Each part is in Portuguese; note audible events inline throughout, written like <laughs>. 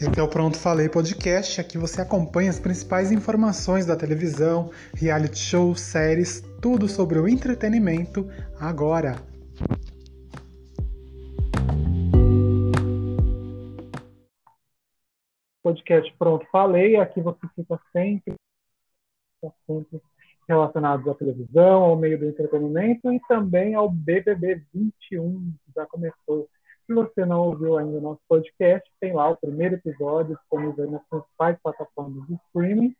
Esse é o Pronto Falei Podcast. Aqui você acompanha as principais informações da televisão, reality shows, séries, tudo sobre o entretenimento agora. Podcast Pronto Falei. Aqui você fica sempre, sempre relacionados à televisão, ao meio do entretenimento e também ao BBB 21, que já começou se você não ouviu ainda o nosso podcast, tem lá o primeiro episódio disponível nas principais plataformas de streaming,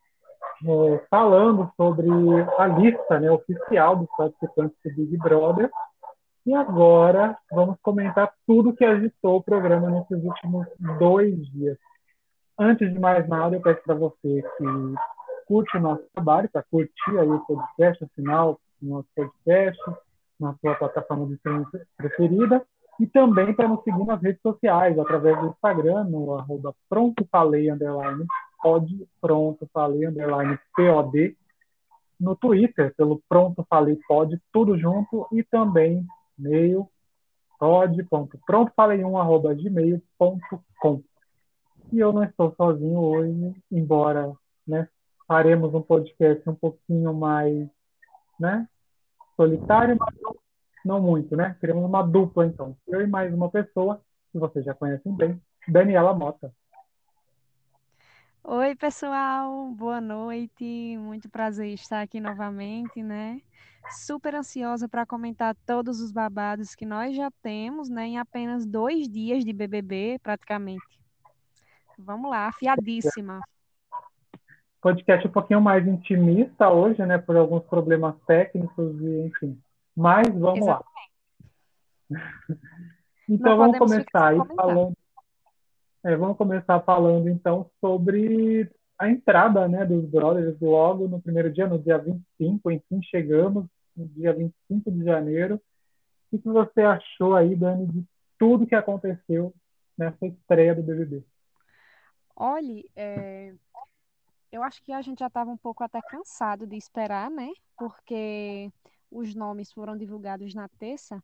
é, falando sobre a lista né, oficial dos participantes do Big Brother. E agora vamos comentar tudo que agitou o programa nesses últimos dois dias. Antes de mais nada, eu peço para você que curte o nosso trabalho, para curtir aí o podcast, afinal, o nosso podcast, na sua plataforma de streaming preferida e também para nos seguir nas redes sociais, através do Instagram, no arroba prontofalei, underline, pod, pronto, falei, underline, pod, no Twitter, pelo pronto, falei, pod, tudo junto, e também e-mail, pod.prontofalei1, arroba gmail.com. E eu não estou sozinho hoje, embora, né, faremos um podcast um pouquinho mais, né, solitário, mas não não muito, né? Criamos uma dupla, então. Eu e mais uma pessoa, que vocês já conhecem bem, Daniela Mota. Oi, pessoal, boa noite. Muito prazer estar aqui novamente, né? Super ansiosa para comentar todos os babados que nós já temos, né? Em apenas dois dias de BBB, praticamente. Vamos lá, afiadíssima. Podcast um pouquinho mais intimista hoje, né? Por alguns problemas técnicos e, enfim, mas vamos Exatamente. lá. Então Não vamos começar aí falando. É, vamos começar falando então sobre a entrada né, dos brothers logo no primeiro dia, no dia 25, enfim, chegamos no dia 25 de janeiro. O que você achou aí, Dani, de tudo que aconteceu nessa estreia do BBB? Olha, é... eu acho que a gente já estava um pouco até cansado de esperar, né? Porque os nomes foram divulgados na terça.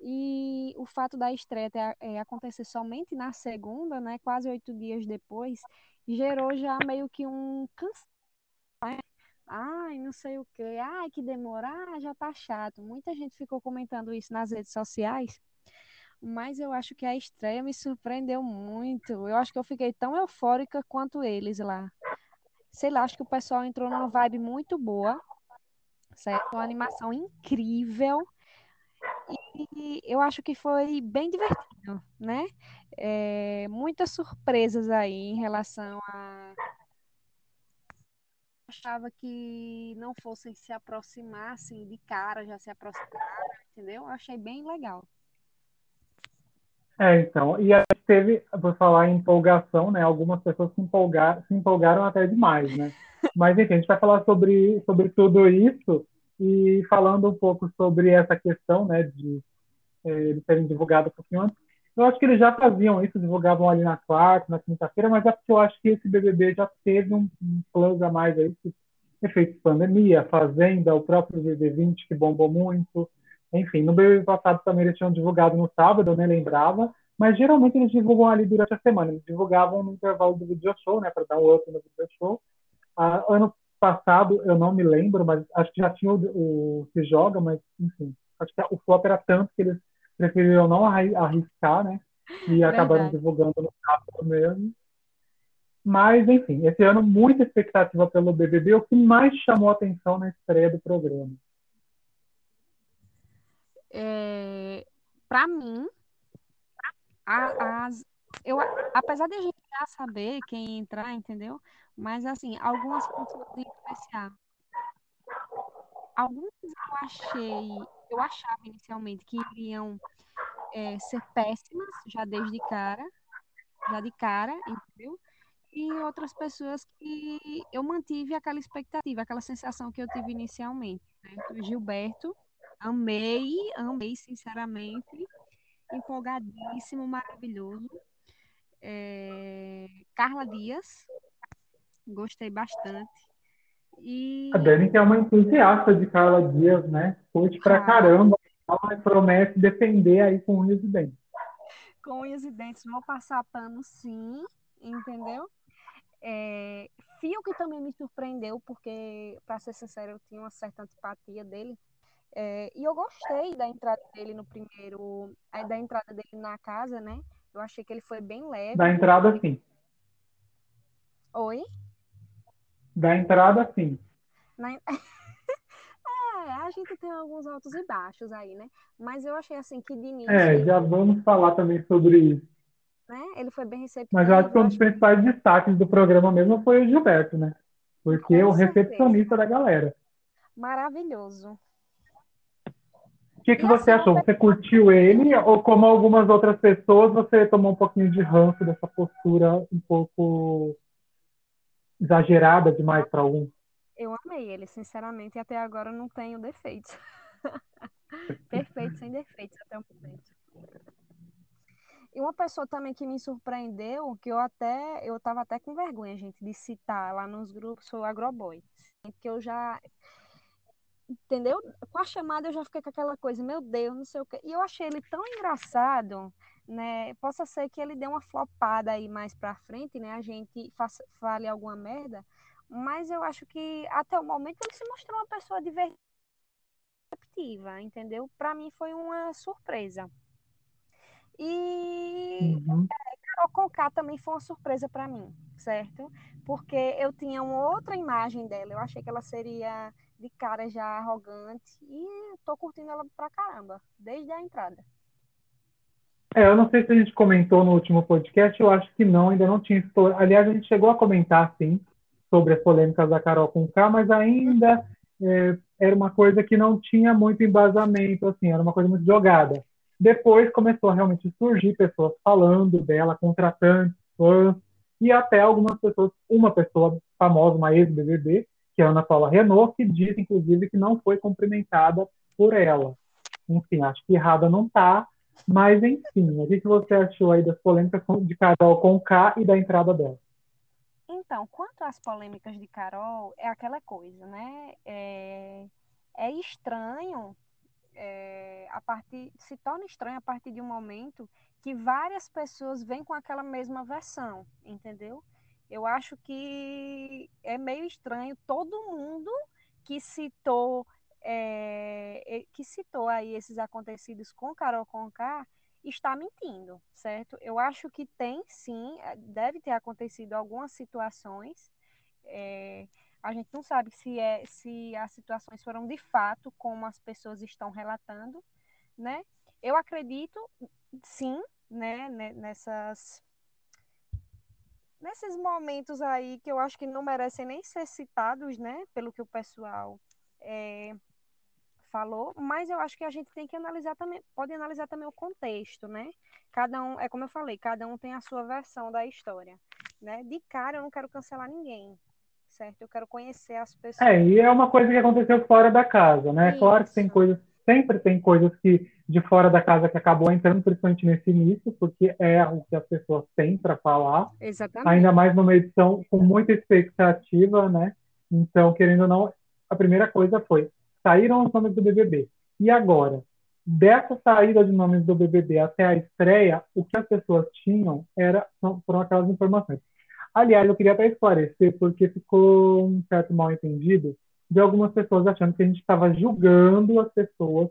E o fato da estreia ter, é, acontecer somente na segunda, né, quase oito dias depois, gerou já meio que um cansaço. Né? Ai, não sei o quê. Ai, que demorar, já tá chato. Muita gente ficou comentando isso nas redes sociais. Mas eu acho que a estreia me surpreendeu muito. Eu acho que eu fiquei tão eufórica quanto eles lá. Sei lá, acho que o pessoal entrou numa vibe muito boa certo? Uma animação incrível. E eu acho que foi bem divertido, né? É, muitas surpresas aí em relação a. Achava que não fossem se aproximar assim de cara, já se aproximaram, entendeu? Eu achei bem legal. É, então, e teve, por falar em empolgação, né? Algumas pessoas se empolgaram, se empolgaram até demais, né? <laughs> Mas enfim, a gente vai falar sobre, sobre tudo isso e falando um pouco sobre essa questão, né, de é, eles serem divulgados um pouquinho antes. Eu acho que eles já faziam isso, divulgavam ali na quarta, na quinta-feira, mas é porque eu acho que esse BBB já teve um, um plus a mais aí, que efeito pandemia, Fazenda, o próprio BBB20 que bombou muito. Enfim, no BBB passado também eles tinham divulgado no sábado, eu nem lembrava, mas geralmente eles divulgam ali durante a semana. Eles divulgavam no intervalo do video show, né, para dar um up no video show. Ah, ano passado, eu não me lembro, mas acho que já tinha o, o Se Joga, mas enfim, acho que o flop era tanto que eles preferiram não arriscar, né? E acabaram divulgando no sábado mesmo. Mas, enfim, esse ano muita expectativa pelo BBB. O que mais chamou atenção na estreia do programa? É, para mim, a, as, eu, apesar de a gente já saber quem entrar, entendeu? Mas, assim, algumas de especial. Algumas eu achei, eu achava inicialmente que iriam é, ser péssimas, já desde cara, já de cara, entendeu? E outras pessoas que eu mantive aquela expectativa, aquela sensação que eu tive inicialmente. Né? Gilberto, amei, amei sinceramente, empolgadíssimo, maravilhoso. É... Carla Dias, Gostei bastante. E... A Dani que é uma entusiasta de Carla Dias, né? Curte pra ah. caramba. Ela promete defender aí com unhas e dentes. Com unhas e dentes. Vou passar pano, sim. entendeu? É, que também me surpreendeu, porque, para ser sincero, eu tinha uma certa antipatia dele. É, e eu gostei da entrada dele no primeiro. Da entrada dele na casa, né? Eu achei que ele foi bem leve. Da entrada, sim. Oi? Da entrada, sim. Na... <laughs> é, a gente tem alguns altos e baixos aí, né? Mas eu achei assim que de início. É, já vamos falar também sobre isso. Né? Ele foi bem receptivo. Mas eu acho que um dos principais destaques do programa mesmo foi o Gilberto, né? Porque é o recepcionista da galera. Maravilhoso. O que, que você achou? Você curtiu ele ou como algumas outras pessoas você tomou um pouquinho de ranço dessa postura um pouco exagerada demais para um? Eu amei ele, sinceramente, e até agora não tenho defeitos. <laughs> Perfeito, sem defeitos até o momento. E uma pessoa também que me surpreendeu, que eu até, eu tava até com vergonha, gente, de citar lá nos grupos, foi o Agroboy. Que eu já, entendeu? Com a chamada eu já fiquei com aquela coisa, meu Deus, não sei o quê. E eu achei ele tão engraçado, né? Possa ser que ele dê uma flopada aí mais pra frente, né? A gente faça, fale alguma merda. Mas eu acho que até o momento ele se mostrou uma pessoa divertida, entendeu? Para mim foi uma surpresa. E uhum. é, Carol Conká também foi uma surpresa para mim, certo? Porque eu tinha uma outra imagem dela. Eu achei que ela seria de cara já arrogante e tô curtindo ela pra caramba, desde a entrada. É, eu não sei se a gente comentou no último podcast, eu acho que não, ainda não tinha. Aliás, a gente chegou a comentar, sim, sobre as polêmicas da Carol com K, mas ainda é, era uma coisa que não tinha muito embasamento, assim, era uma coisa muito jogada. Depois começou a realmente surgir pessoas falando dela, contratantes, fãs, e até algumas pessoas, uma pessoa famosa, uma ex-BBB, que é Ana Paula Renault, que diz, inclusive, que não foi cumprimentada por ela. Enfim, acho que errada não está, mas enfim, o que você achou aí das polêmicas de Carol com K e da entrada dela? Então, quanto às polêmicas de Carol, é aquela coisa, né? É, é estranho é, a partir se torna estranho a partir de um momento que várias pessoas vêm com aquela mesma versão, entendeu? Eu acho que é meio estranho todo mundo que citou é, que citou aí esses acontecidos com Carol Conká está mentindo, certo? Eu acho que tem sim, é, deve ter acontecido algumas situações. É, a gente não sabe se, é, se as situações foram de fato como as pessoas estão relatando, né? Eu acredito, sim, né, nessas nesses momentos aí que eu acho que não merecem nem ser citados, né, pelo que o pessoal é, falou, mas eu acho que a gente tem que analisar também, pode analisar também o contexto, né? Cada um, é como eu falei, cada um tem a sua versão da história, né? De cara eu não quero cancelar ninguém, certo? Eu quero conhecer as pessoas. É, e é uma coisa que aconteceu fora da casa, né? Isso. Claro que tem coisas, sempre tem coisas que de fora da casa que acabou entrando, principalmente nesse início, porque é o que as pessoas têm para falar. Exatamente. Ainda mais numa edição com muita expectativa, né? Então, querendo ou não, a primeira coisa foi saíram os nomes do BBB. E agora, dessa saída de nomes do BBB até a estreia, o que as pessoas tinham era foram aquelas informações. Aliás, eu queria até esclarecer, porque ficou um certo mal entendido de algumas pessoas achando que a gente estava julgando as pessoas,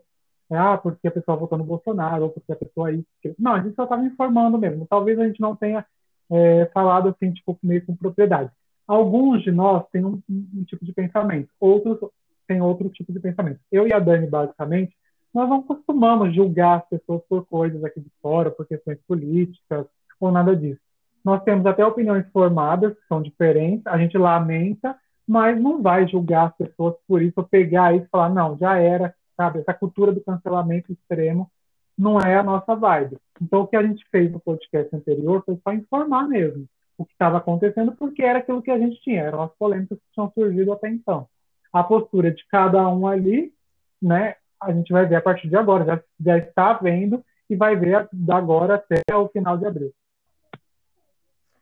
né? ah, porque a pessoa votou no Bolsonaro, ou porque a pessoa aí. Não, a gente só estava informando mesmo. Talvez a gente não tenha é, falado assim, tipo, meio com propriedade. Alguns de nós têm um, um, tipo de pensamento, outros têm outro tipo de pensamento. Eu e a Dani, basicamente, nós não costumamos julgar as pessoas por coisas aqui de fora, por questões políticas, ou nada disso. Nós temos até opiniões formadas, que são diferentes, a gente lamenta, mas não vai julgar as pessoas por isso, ou pegar isso e falar, não, já era, sabe? Essa cultura do cancelamento extremo não é a nossa vibe. Então, o que a gente fez no podcast anterior foi só informar mesmo o que estava acontecendo, porque era aquilo que a gente tinha, eram as polêmicas que tinham surgido até então. A postura de cada um ali, né, a gente vai ver a partir de agora, já, já está vendo e vai ver da agora até o final de abril.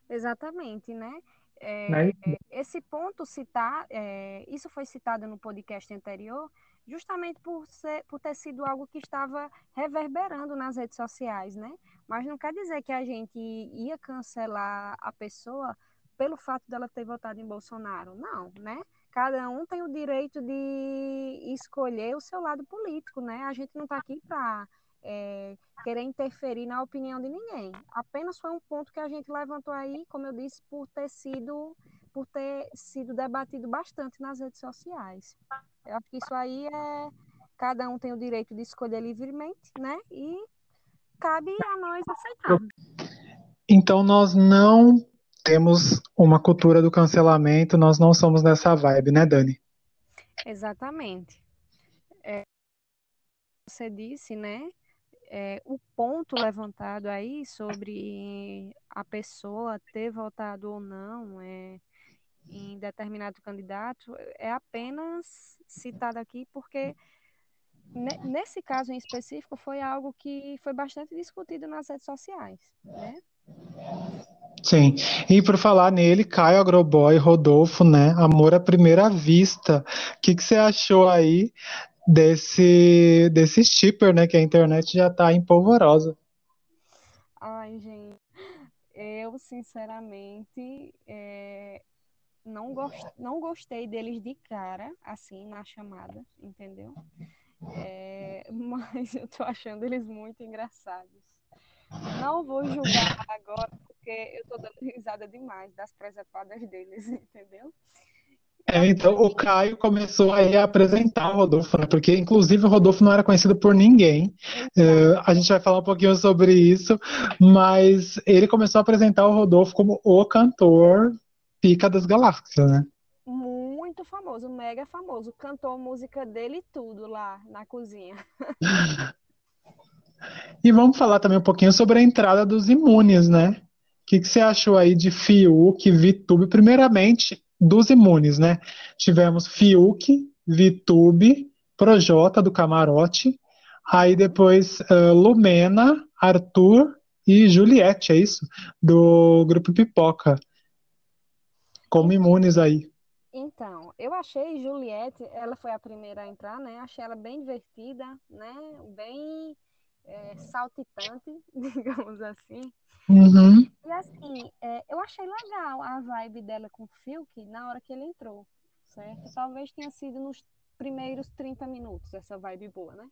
Exatamente, né? É, né? Esse ponto citar, é, isso foi citado no podcast anterior, justamente por, ser, por ter sido algo que estava reverberando nas redes sociais, né? Mas não quer dizer que a gente ia cancelar a pessoa pelo fato dela ter votado em Bolsonaro. Não, né? Cada um tem o direito de escolher o seu lado político, né? A gente não está aqui para é, querer interferir na opinião de ninguém. Apenas foi um ponto que a gente levantou aí, como eu disse, por ter sido por ter sido debatido bastante nas redes sociais. Eu acho que isso aí é cada um tem o direito de escolher livremente, né? E cabe a nós aceitar. Então nós não temos uma cultura do cancelamento, nós não somos nessa vibe, né, Dani? Exatamente. É, você disse, né? É, o ponto levantado aí sobre a pessoa ter votado ou não é, em determinado candidato é apenas citado aqui porque nesse caso em específico foi algo que foi bastante discutido nas redes sociais, né? Sim, e por falar nele, Caio Agroboy, Rodolfo, né? Amor à primeira vista. O que, que você achou aí desse, desse shipper, né? Que a internet já tá empolvorosa. Ai, gente, eu sinceramente é, não, gost, não gostei deles de cara, assim, na chamada, entendeu? É, <laughs> mas eu tô achando eles muito engraçados. Não vou julgar agora, porque eu tô dando risada demais das presepadas deles, <laughs> entendeu? É, então o Caio começou aí a apresentar o Rodolfo, né? Porque inclusive o Rodolfo não era conhecido por ninguém. Uh, a gente vai falar um pouquinho sobre isso, mas ele começou a apresentar o Rodolfo como o cantor pica das galáxias, né? Muito famoso, mega famoso. Cantou música dele e tudo lá na cozinha. <laughs> e vamos falar também um pouquinho sobre a entrada dos imunes, né? O que, que você achou aí de Fiuk, Vitube? Primeiramente, dos imunes, né? Tivemos Fiuk, Vitube, Projota do Camarote, aí depois uh, Lumena, Arthur e Juliette, é isso? Do grupo Pipoca. Como imunes aí. Então, eu achei Juliette, ela foi a primeira a entrar, né? Achei ela bem divertida, né? Bem é, saltitante, <laughs> digamos assim. Uhum. Assim, é, eu achei legal a vibe dela com o Fiuk na hora que ele entrou, certo? Talvez tenha sido nos primeiros 30 minutos essa vibe boa, né?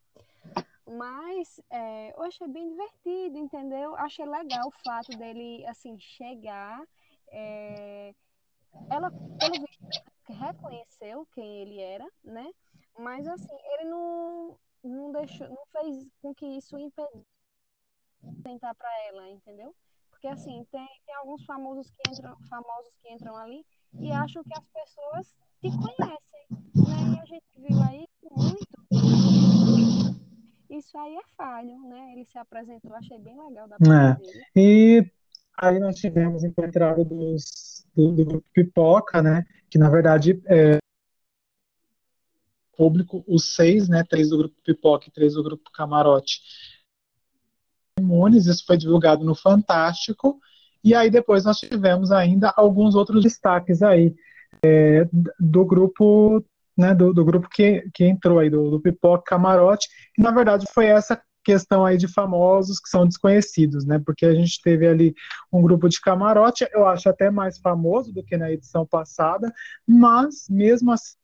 Mas é, eu achei bem divertido, entendeu? Achei legal o fato dele, assim, chegar. É, ela, pelo visto, reconheceu quem ele era, né? Mas, assim, ele não, não deixou, não fez com que isso impedisse tentar para ela, entendeu? Porque assim, tem, tem alguns famosos que entram, famosos que entram ali e acham que as pessoas te conhecem, né? E a gente viu aí muito. Isso aí é falho, né? Ele se apresentou, achei bem legal da parte é. E aí nós tivemos a entrada dos, do, do grupo Pipoca, né? Que na verdade é público, os seis, né? Três do grupo Pipoca e três do grupo Camarote imunes, isso foi divulgado no Fantástico, e aí depois nós tivemos ainda alguns outros destaques aí é, do grupo, né, do, do, grupo que, que entrou aí, do, do Pipoca Camarote, que na verdade foi essa questão aí de famosos que são desconhecidos, né? Porque a gente teve ali um grupo de camarote, eu acho até mais famoso do que na edição passada, mas mesmo assim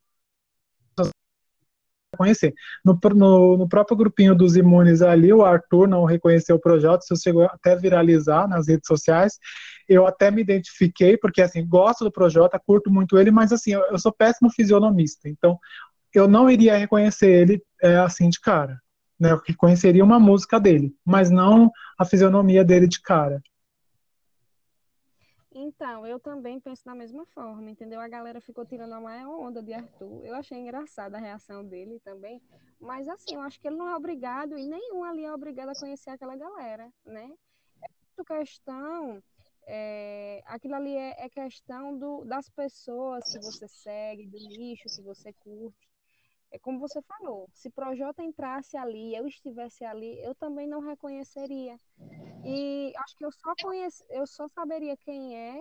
conhecer. No, no, no, próprio grupinho dos imunes ali, o Arthur não reconheceu o projeto, isso chegou até viralizar nas redes sociais. Eu até me identifiquei, porque assim, gosto do projeto, curto muito ele, mas assim, eu, eu sou péssimo fisionomista, então eu não iria reconhecer ele é, assim de cara. Né, eu reconheceria uma música dele, mas não a fisionomia dele de cara. Então, eu também penso da mesma forma, entendeu? A galera ficou tirando a maior onda de Arthur. Eu achei engraçada a reação dele também. Mas, assim, eu acho que ele não é obrigado, e nenhum ali é obrigado a conhecer aquela galera, né? É muito questão. É, aquilo ali é, é questão do, das pessoas que você segue, do nicho que você curte. É como você falou, se Projota entrasse ali, eu estivesse ali, eu também não reconheceria. E acho que eu só conhece, eu só saberia quem é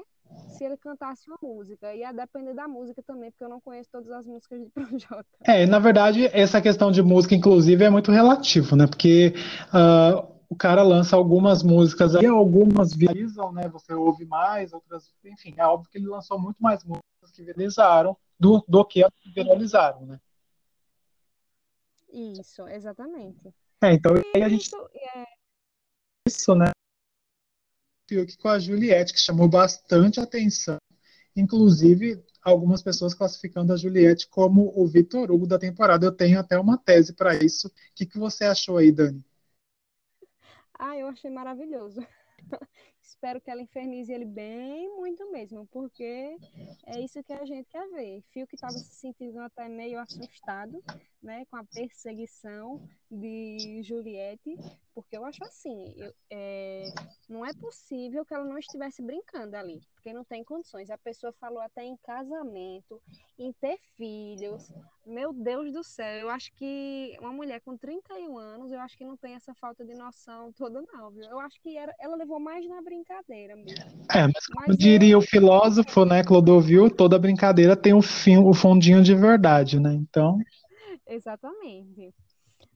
se ele cantasse uma música. Ia depender da música também, porque eu não conheço todas as músicas de <laughs> Projota. É, na verdade, essa questão de música, inclusive, é muito relativo, né? Porque uh, o cara lança algumas músicas aí, algumas viralizam, né? Você ouve mais, outras. Enfim, é óbvio que ele lançou muito mais músicas que viralizaram do, do que viralizaram, né? Isso, exatamente. É, então aí a gente. Isso, é... isso né? Fiuk com a Juliette, que chamou bastante atenção. Inclusive, algumas pessoas classificando a Juliette como o Vitor Hugo da temporada. Eu tenho até uma tese para isso. O que, que você achou aí, Dani? Ah, eu achei maravilhoso. Espero que ela infernize ele bem muito mesmo, porque é isso que a gente quer ver. Fio que estava se sentindo até meio assustado, né, com a perseguição de Juliette, porque eu acho assim, eu, é, não é possível que ela não estivesse brincando ali, porque não tem condições. A pessoa falou até em casamento, em ter filhos. Meu Deus do céu, eu acho que uma mulher com 31 anos, eu acho que não tem essa falta de noção toda, não, viu? Eu acho que era, ela levou mais na brincadeira mesmo. É, mas como mas diria eu... o filósofo, né, Clodovil, toda brincadeira tem o, fim, o fundinho de verdade, né? Então. <laughs> Exatamente.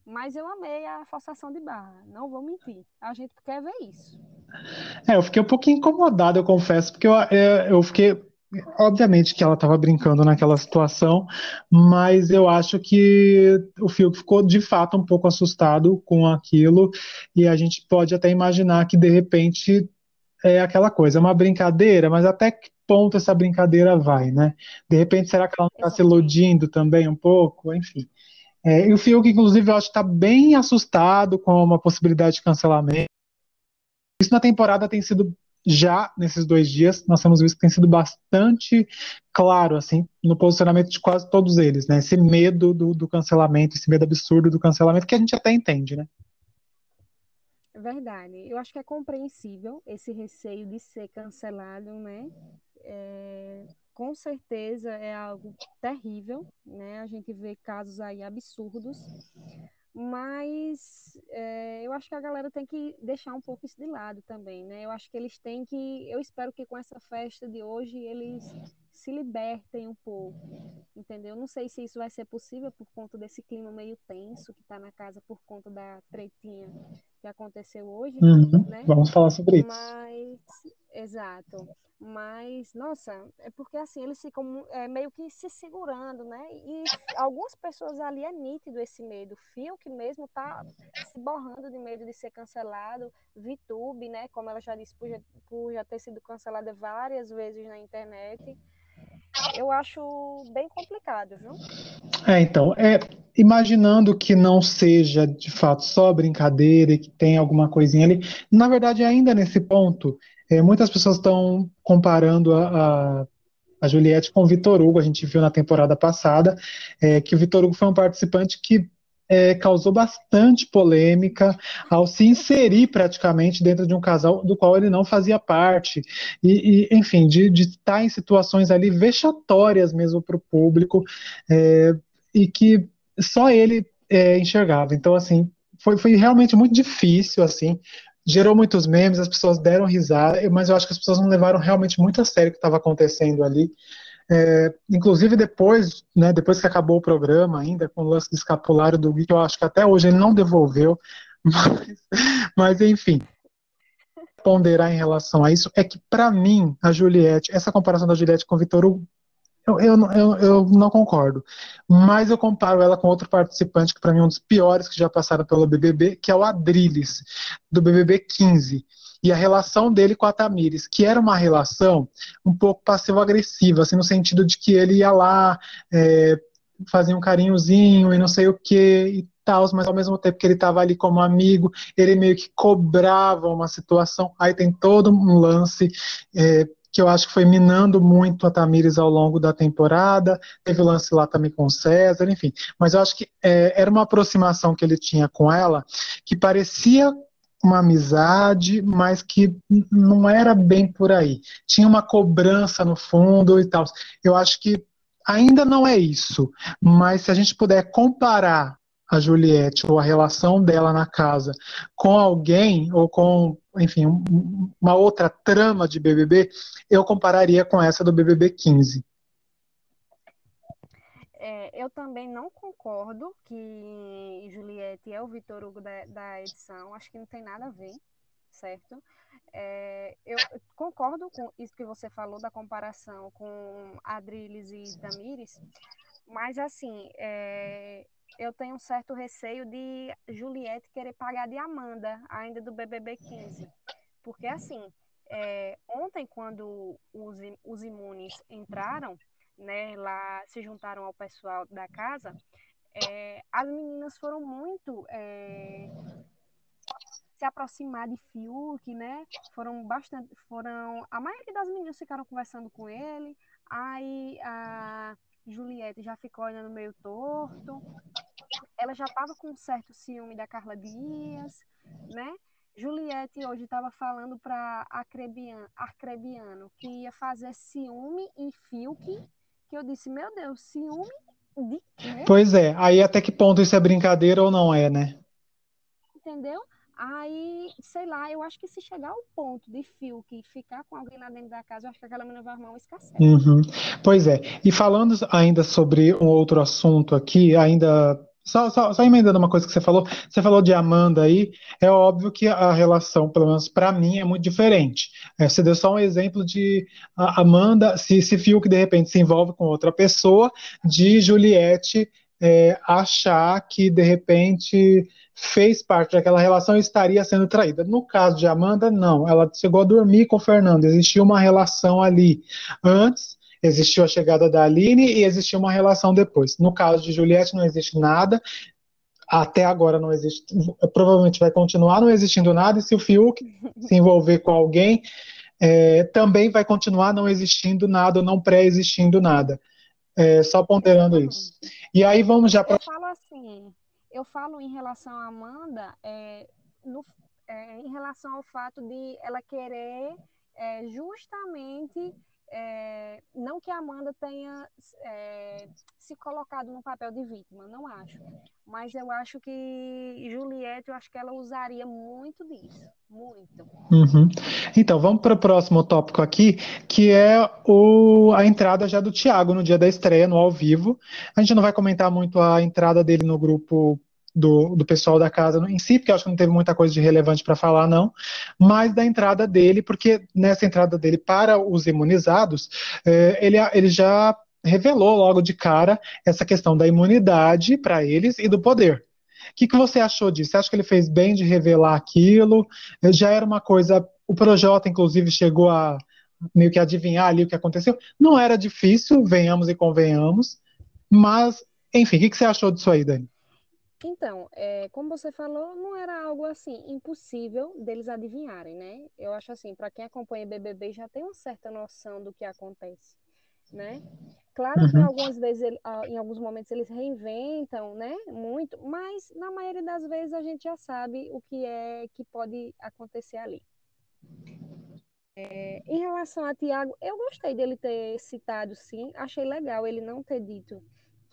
Mas eu amei a forçação de barra, não vou mentir. A gente quer ver isso. É, eu fiquei um pouquinho incomodado, eu confesso, porque eu, é, eu fiquei. Obviamente que ela estava brincando naquela situação, mas eu acho que o Fiuk ficou de fato um pouco assustado com aquilo, e a gente pode até imaginar que de repente é aquela coisa, é uma brincadeira, mas até que ponto essa brincadeira vai, né? De repente, será que ela não está se iludindo também um pouco? Enfim. É, e o Fiuk, inclusive, eu acho que está bem assustado com uma possibilidade de cancelamento. Isso na temporada tem sido já nesses dois dias, nós temos visto que tem sido bastante claro, assim, no posicionamento de quase todos eles, né? Esse medo do, do cancelamento, esse medo absurdo do cancelamento, que a gente até entende, né? Verdade. Eu acho que é compreensível esse receio de ser cancelado, né? É, com certeza é algo terrível, né? A gente vê casos aí absurdos, mas é, eu acho que a galera tem que deixar um pouco isso de lado também, né? Eu acho que eles têm que, eu espero que com essa festa de hoje eles se libertem um pouco, entendeu? Não sei se isso vai ser possível por conta desse clima meio tenso que está na casa por conta da tretinha que aconteceu hoje, uhum, né? Vamos falar sobre Mas, isso. exato. Mas, nossa, é porque assim, eles ficam é, meio que se segurando, né? E algumas pessoas ali é nítido esse medo. Fio que mesmo tá se borrando de medo de ser cancelado. Vitube, né? Como ela já disse, por já, por já ter sido cancelada várias vezes na internet. Eu acho bem complicado, viu? É, então, é, imaginando que não seja de fato só brincadeira e que tem alguma coisinha ali, na verdade, ainda nesse ponto, é, muitas pessoas estão comparando a, a, a, Juliette com o Vitor Hugo. A gente viu na temporada passada é, que o Vitor Hugo foi um participante que é, causou bastante polêmica ao se inserir praticamente dentro de um casal do qual ele não fazia parte. E, e enfim, de, de, estar em situações ali vexatórias mesmo para o público é, e que só ele é, enxergava. Então, assim, foi, foi realmente muito difícil, assim, gerou muitos memes, as pessoas deram risada, mas eu acho que as pessoas não levaram realmente muito a sério o que estava acontecendo ali. É, inclusive depois, né, depois que acabou o programa, ainda com o lance do escapulário do Gui, que eu acho que até hoje ele não devolveu, <laughs> mas, mas enfim, ponderar em relação a isso é que para mim a Juliette, essa comparação da Juliette com o Vitor Hugo eu, eu, eu, eu, não concordo. Mas eu comparo ela com outro participante que, para mim, é um dos piores que já passaram pelo BBB, que é o Adriles, do BBB 15. E a relação dele com a Tamires, que era uma relação um pouco passivo-agressiva, assim, no sentido de que ele ia lá, é, fazia um carinhozinho e não sei o que e tal, mas ao mesmo tempo que ele estava ali como amigo, ele meio que cobrava uma situação. Aí tem todo um lance é, que eu acho que foi minando muito a Tamires ao longo da temporada. Teve o lance lá também com o César, enfim. Mas eu acho que é, era uma aproximação que ele tinha com ela que parecia uma amizade, mas que não era bem por aí. Tinha uma cobrança no fundo e tal. Eu acho que ainda não é isso, mas se a gente puder comparar a Juliette ou a relação dela na casa com alguém ou com, enfim, uma outra trama de BBB, eu compararia com essa do BBB 15. É, eu também não concordo que Juliette é o Vitor Hugo da, da edição. Acho que não tem nada a ver, certo? É, eu concordo com isso que você falou da comparação com Adriles e Tamires, mas assim, é, eu tenho um certo receio de Juliette querer pagar de Amanda, ainda do BBB 15. Porque assim, é, ontem quando os, os imunes entraram, né, lá se juntaram ao pessoal da casa, é, as meninas foram muito é, se aproximar de Fiuk, né? Foram bastante, foram a maioria das meninas ficaram conversando com ele. Aí a Juliette já ficou olhando meio torto. Ela já estava com um certo ciúme da Carla Dias, né? Juliette hoje estava falando para Arcrebiano que ia fazer ciúme em Fiuk que eu disse, meu Deus, ciúme de quê? Pois é, aí até que ponto isso é brincadeira ou não é, né? Entendeu? Aí, sei lá, eu acho que se chegar ao ponto de fio que ficar com alguém lá dentro da casa, eu acho que aquela menina vai arrumar um escassez. Uhum. Pois é. E falando ainda sobre um outro assunto aqui, ainda só, só, só, emendando uma coisa que você falou, você falou de Amanda aí, é óbvio que a relação, pelo menos para mim, é muito diferente. É, você deu só um exemplo de Amanda, se, se Fiuk de repente se envolve com outra pessoa, de Juliette é, achar que de repente fez parte daquela relação e estaria sendo traída. No caso de Amanda, não. Ela chegou a dormir com o Fernando, existia uma relação ali. Antes, existiu a chegada da Aline e existiu uma relação depois. No caso de Juliette, não existe nada. Até agora não existe, provavelmente vai continuar não existindo nada, e se o Fiuk <laughs> se envolver com alguém, é, também vai continuar não existindo nada, não pré-existindo nada. É, só ponderando isso. E aí vamos já para. Eu falo assim, eu falo em relação a Amanda, é, no, é, em relação ao fato de ela querer é, justamente é, não que a Amanda tenha é, se colocado no papel de vítima, não acho. Mas eu acho que Juliette, eu acho que ela usaria muito disso. Muito. Uhum. Então, vamos para o próximo tópico aqui, que é o, a entrada já do Thiago no dia da estreia, no ao vivo. A gente não vai comentar muito a entrada dele no grupo do, do pessoal da casa em si, porque acho que não teve muita coisa de relevante para falar, não, mas da entrada dele, porque nessa entrada dele para os imunizados, é, ele, ele já revelou logo de cara essa questão da imunidade para eles e do poder. O que, que você achou disso? Você acha que ele fez bem de revelar aquilo? Já era uma coisa. O Projota, inclusive, chegou a meio que adivinhar ali o que aconteceu. Não era difícil, venhamos e convenhamos, mas, enfim, o que, que você achou disso aí, Dani? Então, é, como você falou, não era algo assim impossível deles adivinharem, né? Eu acho assim, para quem acompanha BBB já tem uma certa noção do que acontece, né? Claro que uhum. algumas vezes, em alguns momentos eles reinventam, né? Muito, mas na maioria das vezes a gente já sabe o que é que pode acontecer ali. É, em relação a Tiago, eu gostei dele ter citado, sim, achei legal ele não ter dito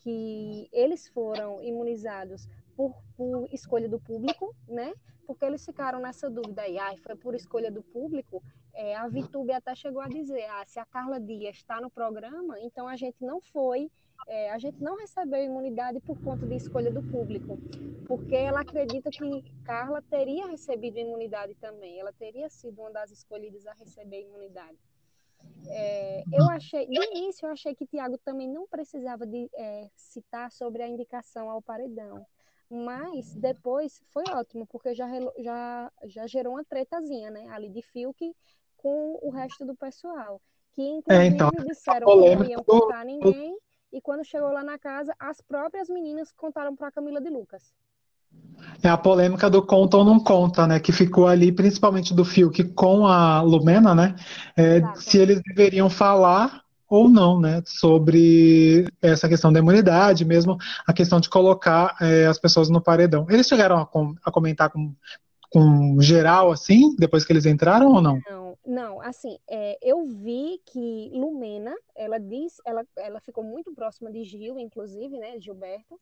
que eles foram imunizados por, por, escolha do público, né? Porque eles ficaram nessa dúvida aí, ah, foi por escolha do público. É, a Vitube até chegou a dizer, ah, se a Carla Dias está no programa, então a gente não foi, é, a gente não recebeu imunidade por conta de escolha do público, porque ela acredita que Carla teria recebido imunidade também, ela teria sido uma das escolhidas a receber imunidade. É, eu achei, no início, eu achei que Tiago também não precisava de é, citar sobre a indicação ao paredão. Mas depois foi ótimo, porque já, já, já gerou uma tretazinha, né? Ali de Fiuk com o resto do pessoal. Que inclusive é, então, disseram que não iam contar ninguém. E quando chegou lá na casa, as próprias meninas contaram para Camila de Lucas. É a polêmica do conta ou não conta, né? Que ficou ali, principalmente do Fiuk com a Lumena, né? É, se eles deveriam falar ou não, né? Sobre essa questão da imunidade, mesmo a questão de colocar é, as pessoas no paredão. Eles chegaram a, com, a comentar com, com geral, assim, depois que eles entraram ou não? Não, não assim, é, eu vi que Lumena, ela disse, ela, ela ficou muito próxima de Gil, inclusive, né? Gilberto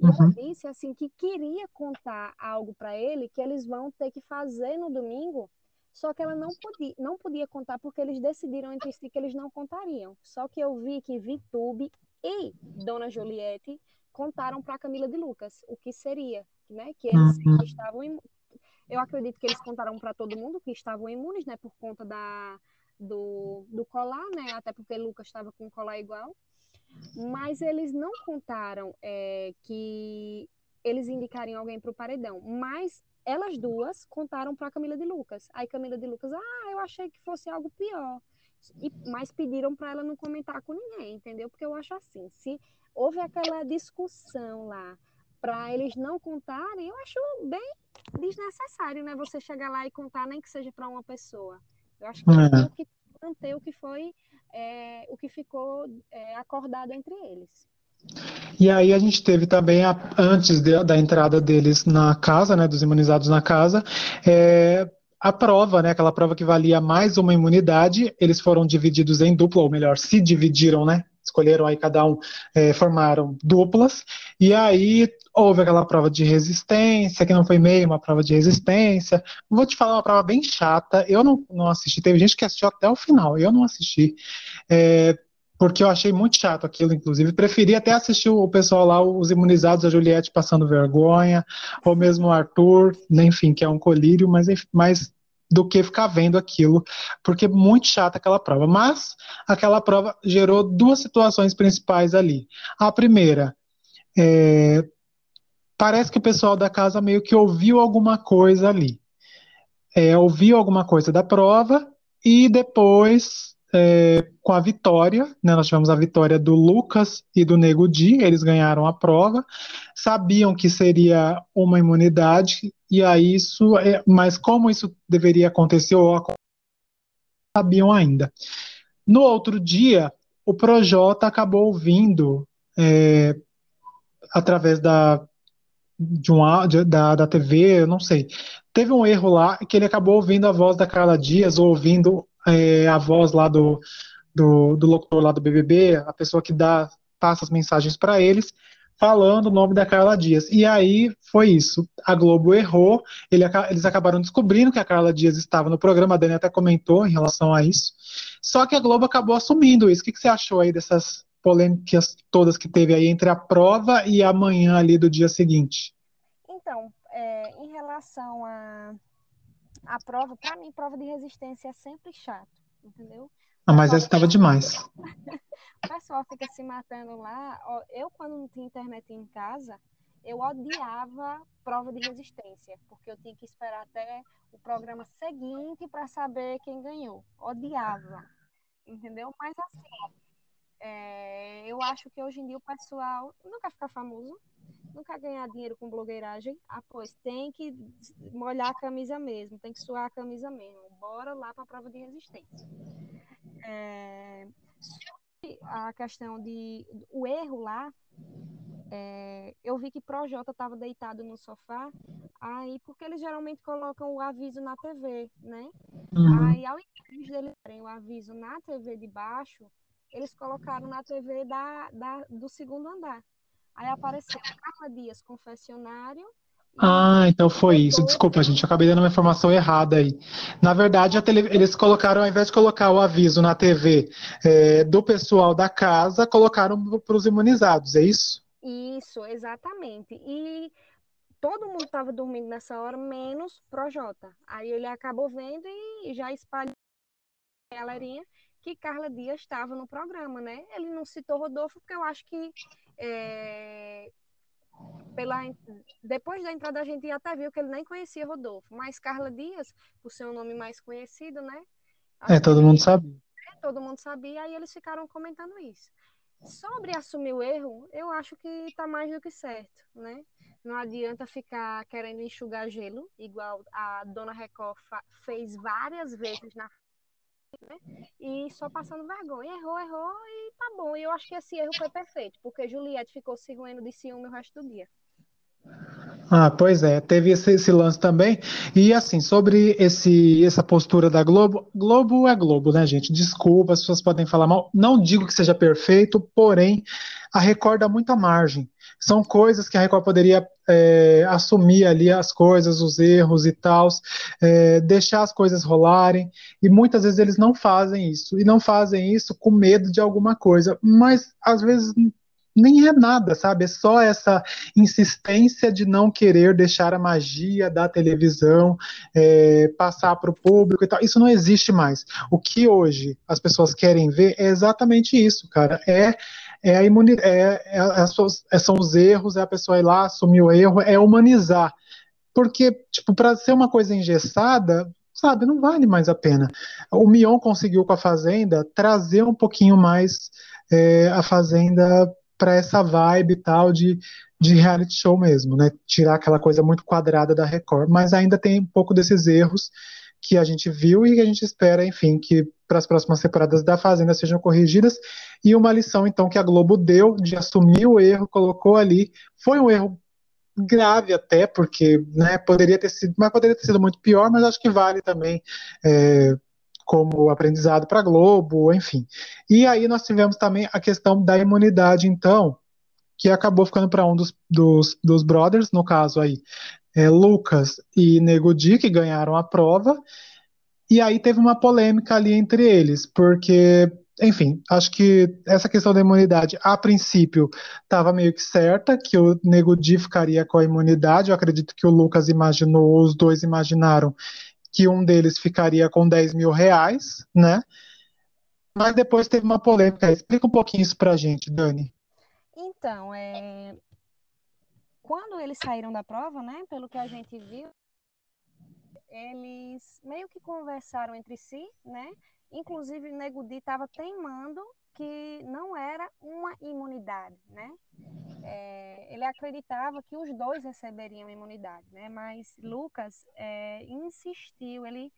uhum. ela disse assim que queria contar algo para ele que eles vão ter que fazer no domingo, só que ela não podia, não podia contar porque eles decidiram entre si que eles não contariam. Só que eu vi que Vitube e Dona Juliette contaram para Camila de Lucas o que seria, né? Que eles uhum. estavam eu acredito que eles contaram para todo mundo que estavam imunes, né, por conta da do, do colar, né? Até porque Lucas estava com um colar igual. Mas eles não contaram é, que eles indicariam alguém para o paredão. Mas elas duas contaram para Camila de Lucas. Aí Camila de Lucas, ah, eu achei que fosse algo pior. E, mas pediram para ela não comentar com ninguém, entendeu? Porque eu acho assim, se houve aquela discussão lá para eles não contarem, eu acho bem desnecessário, né? Você chegar lá e contar, nem que seja para uma pessoa. Eu acho que é. tem que manter o que foi, é, o que ficou é, acordado entre eles. E aí a gente teve também, a, antes de, da entrada deles na casa, né, dos imunizados na casa, é, a prova, né, aquela prova que valia mais uma imunidade, eles foram divididos em dupla, ou melhor, se dividiram, né, escolheram aí cada um, é, formaram duplas, e aí houve aquela prova de resistência, que não foi meio uma prova de resistência. Vou te falar uma prova bem chata. Eu não, não assisti, teve gente que assistiu até o final, eu não assisti. É, porque eu achei muito chato aquilo, inclusive. Preferi até assistir o pessoal lá, os imunizados, a Juliette passando vergonha, ou mesmo o Arthur, enfim, que é um colírio, mas, mas do que ficar vendo aquilo, porque muito chata aquela prova. Mas aquela prova gerou duas situações principais ali. A primeira, é, parece que o pessoal da casa meio que ouviu alguma coisa ali. É, ouviu alguma coisa da prova e depois, é, com a vitória, né, nós tivemos a vitória do Lucas e do Nego Di, eles ganharam a prova, sabiam que seria uma imunidade, e aí isso, é, mas como isso deveria acontecer, ou sabiam ainda. No outro dia, o Projota acabou ouvindo, é, através da de um de, da, da TV, eu não sei. Teve um erro lá que ele acabou ouvindo a voz da Carla Dias ou ouvindo é, a voz lá do, do, do locutor lá do BBB, a pessoa que dá passa as mensagens para eles, falando o nome da Carla Dias. E aí foi isso. A Globo errou, ele, eles acabaram descobrindo que a Carla Dias estava no programa, a Dani até comentou em relação a isso. Só que a Globo acabou assumindo isso. O que, que você achou aí dessas polêmicas todas que teve aí entre a prova e amanhã ali do dia seguinte? Então, é, em relação à a, a prova, para mim, prova de resistência é sempre chato, entendeu? Ah, mas essa estava demais. <laughs> o pessoal fica se matando lá. Eu, quando não tinha internet em casa, eu odiava prova de resistência, porque eu tinha que esperar até o programa seguinte para saber quem ganhou. Odiava, entendeu? Mas assim, é, eu acho que hoje em dia o pessoal não quer ficar famoso, não quer ganhar dinheiro com blogueiragem. Ah, pois tem que molhar a camisa mesmo, tem que suar a camisa mesmo. Bora lá para a prova de resistência. É, a questão de o erro lá, é, eu vi que Projota estava deitado no sofá, aí porque eles geralmente colocam o aviso na TV, né? Uhum. Aí ao invés de eles terem o aviso na TV de baixo, eles colocaram na TV da, da, do segundo andar. Aí apareceu Carla Dias, confessionário. Ah, então foi isso. Desculpa, gente, acabei dando uma informação errada aí. Na verdade, tele... eles colocaram, ao invés de colocar o aviso na TV é, do pessoal da casa, colocaram para os imunizados, é isso? Isso, exatamente. E todo mundo estava dormindo nessa hora, menos Projota. Aí ele acabou vendo e já espalhou a galerinha que Carla Dias estava no programa, né? Ele não citou Rodolfo porque eu acho que é, pela, depois da entrada a gente até viu que ele nem conhecia Rodolfo, mas Carla Dias, por ser um nome mais conhecido, né? É, todo mundo sabia. É, todo mundo sabia e eles ficaram comentando isso. Sobre assumir o erro, eu acho que está mais do que certo, né? Não adianta ficar querendo enxugar gelo, igual a Dona Record fez várias vezes na né? E só passando vergonha. Errou, errou e tá bom. E eu acho que esse erro foi perfeito, porque Juliette ficou se roendo de ciúme o resto do dia. Ah, pois é, teve esse, esse, lance também. E assim, sobre esse, essa postura da Globo, Globo é Globo, né, gente? Desculpa, as pessoas podem falar mal. Não digo que seja perfeito, porém, a Record dá muita margem. São coisas que a Record poderia é, assumir ali as coisas, os erros e tal, é, deixar as coisas rolarem, e muitas vezes eles não fazem isso, e não fazem isso com medo de alguma coisa, mas às vezes nem é nada, sabe? É só essa insistência de não querer deixar a magia da televisão é, passar para o público e tal. Isso não existe mais. O que hoje as pessoas querem ver é exatamente isso, cara. É é a imunidade, é, é, é, são os erros, é a pessoa ir lá, assumir o erro, é humanizar. Porque, tipo, para ser uma coisa engessada, sabe, não vale mais a pena. O Mion conseguiu com a Fazenda trazer um pouquinho mais é, a Fazenda para essa vibe tal de, de reality show mesmo, né? Tirar aquela coisa muito quadrada da Record, mas ainda tem um pouco desses erros que a gente viu e que a gente espera, enfim, que para as próximas temporadas da Fazenda sejam corrigidas. E uma lição, então, que a Globo deu de assumir o erro, colocou ali. Foi um erro grave até, porque né, poderia ter sido, mas poderia ter sido muito pior, mas acho que vale também é, como aprendizado para a Globo, enfim. E aí nós tivemos também a questão da imunidade, então, que acabou ficando para um dos, dos, dos, brothers, no caso aí, é, Lucas e Nego Di, que ganharam a prova, e aí teve uma polêmica ali entre eles, porque, enfim, acho que essa questão da imunidade, a princípio, estava meio que certa, que o Nego Di ficaria com a imunidade, eu acredito que o Lucas imaginou, os dois imaginaram que um deles ficaria com 10 mil reais, né? Mas depois teve uma polêmica. Explica um pouquinho isso pra gente, Dani. Então, é... quando eles saíram da prova, né, pelo que a gente viu, eles meio que conversaram entre si, né? Inclusive, Nego Di estava teimando que não era uma imunidade, né? É, ele acreditava que os dois receberiam imunidade, né? Mas Lucas é, insistiu, ele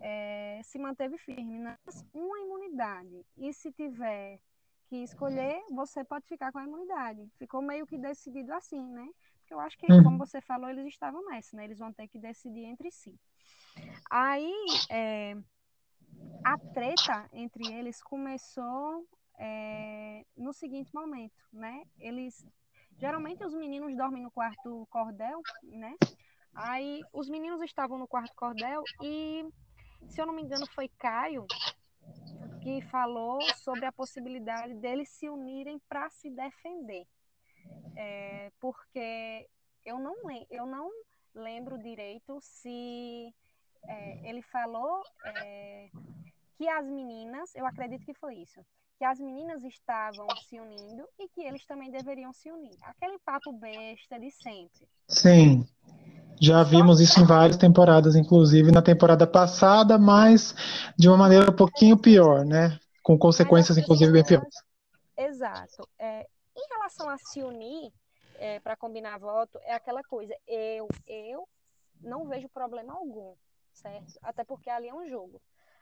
é, se manteve firme nas uma imunidade. E se tiver que escolher, você pode ficar com a imunidade. Ficou meio que decidido assim, né? Eu acho que, como uhum. você falou, eles estavam nessa, né? Eles vão ter que decidir entre si. Aí, é, a treta entre eles começou é, no seguinte momento, né? Eles geralmente os meninos dormem no quarto cordel, né? Aí os meninos estavam no quarto cordel e, se eu não me engano, foi Caio que falou sobre a possibilidade deles se unirem para se defender. É, porque eu não, eu não lembro direito se é, ele falou é, que as meninas, eu acredito que foi isso, que as meninas estavam se unindo e que eles também deveriam se unir. Aquele papo besta de sempre. Sim. Já vimos isso em várias temporadas, inclusive na temporada passada, mas de uma maneira um pouquinho pior, né? Com consequências, inclusive, bem piores. Exato. É, relação a se unir é, para combinar voto, é aquela coisa. Eu, eu não vejo problema algum, certo? Até porque ali é um jogo.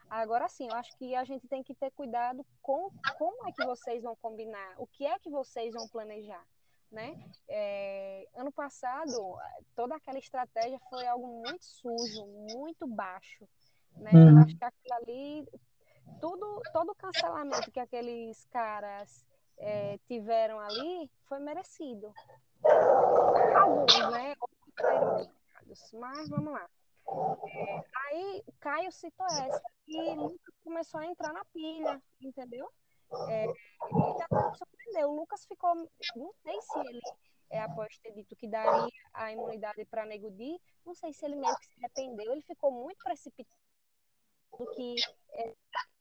Agora sim, eu acho que a gente tem que ter cuidado com como é que vocês vão combinar, o que é que vocês vão planejar né? É, ano passado, toda aquela estratégia foi algo muito sujo, muito baixo, né? Uhum. Eu acho que aquilo ali, tudo, todo o cancelamento que aqueles caras é, tiveram ali foi merecido. Alguns, né? Mas vamos lá. É, aí Caio citou essa e Lucas começou a entrar na pilha, entendeu? É, e até surpreendeu. O Lucas ficou. Não sei se ele, é, após ter dito que daria a imunidade para Nego Di, não sei se ele meio que se arrependeu. Ele ficou muito precipitado do que é,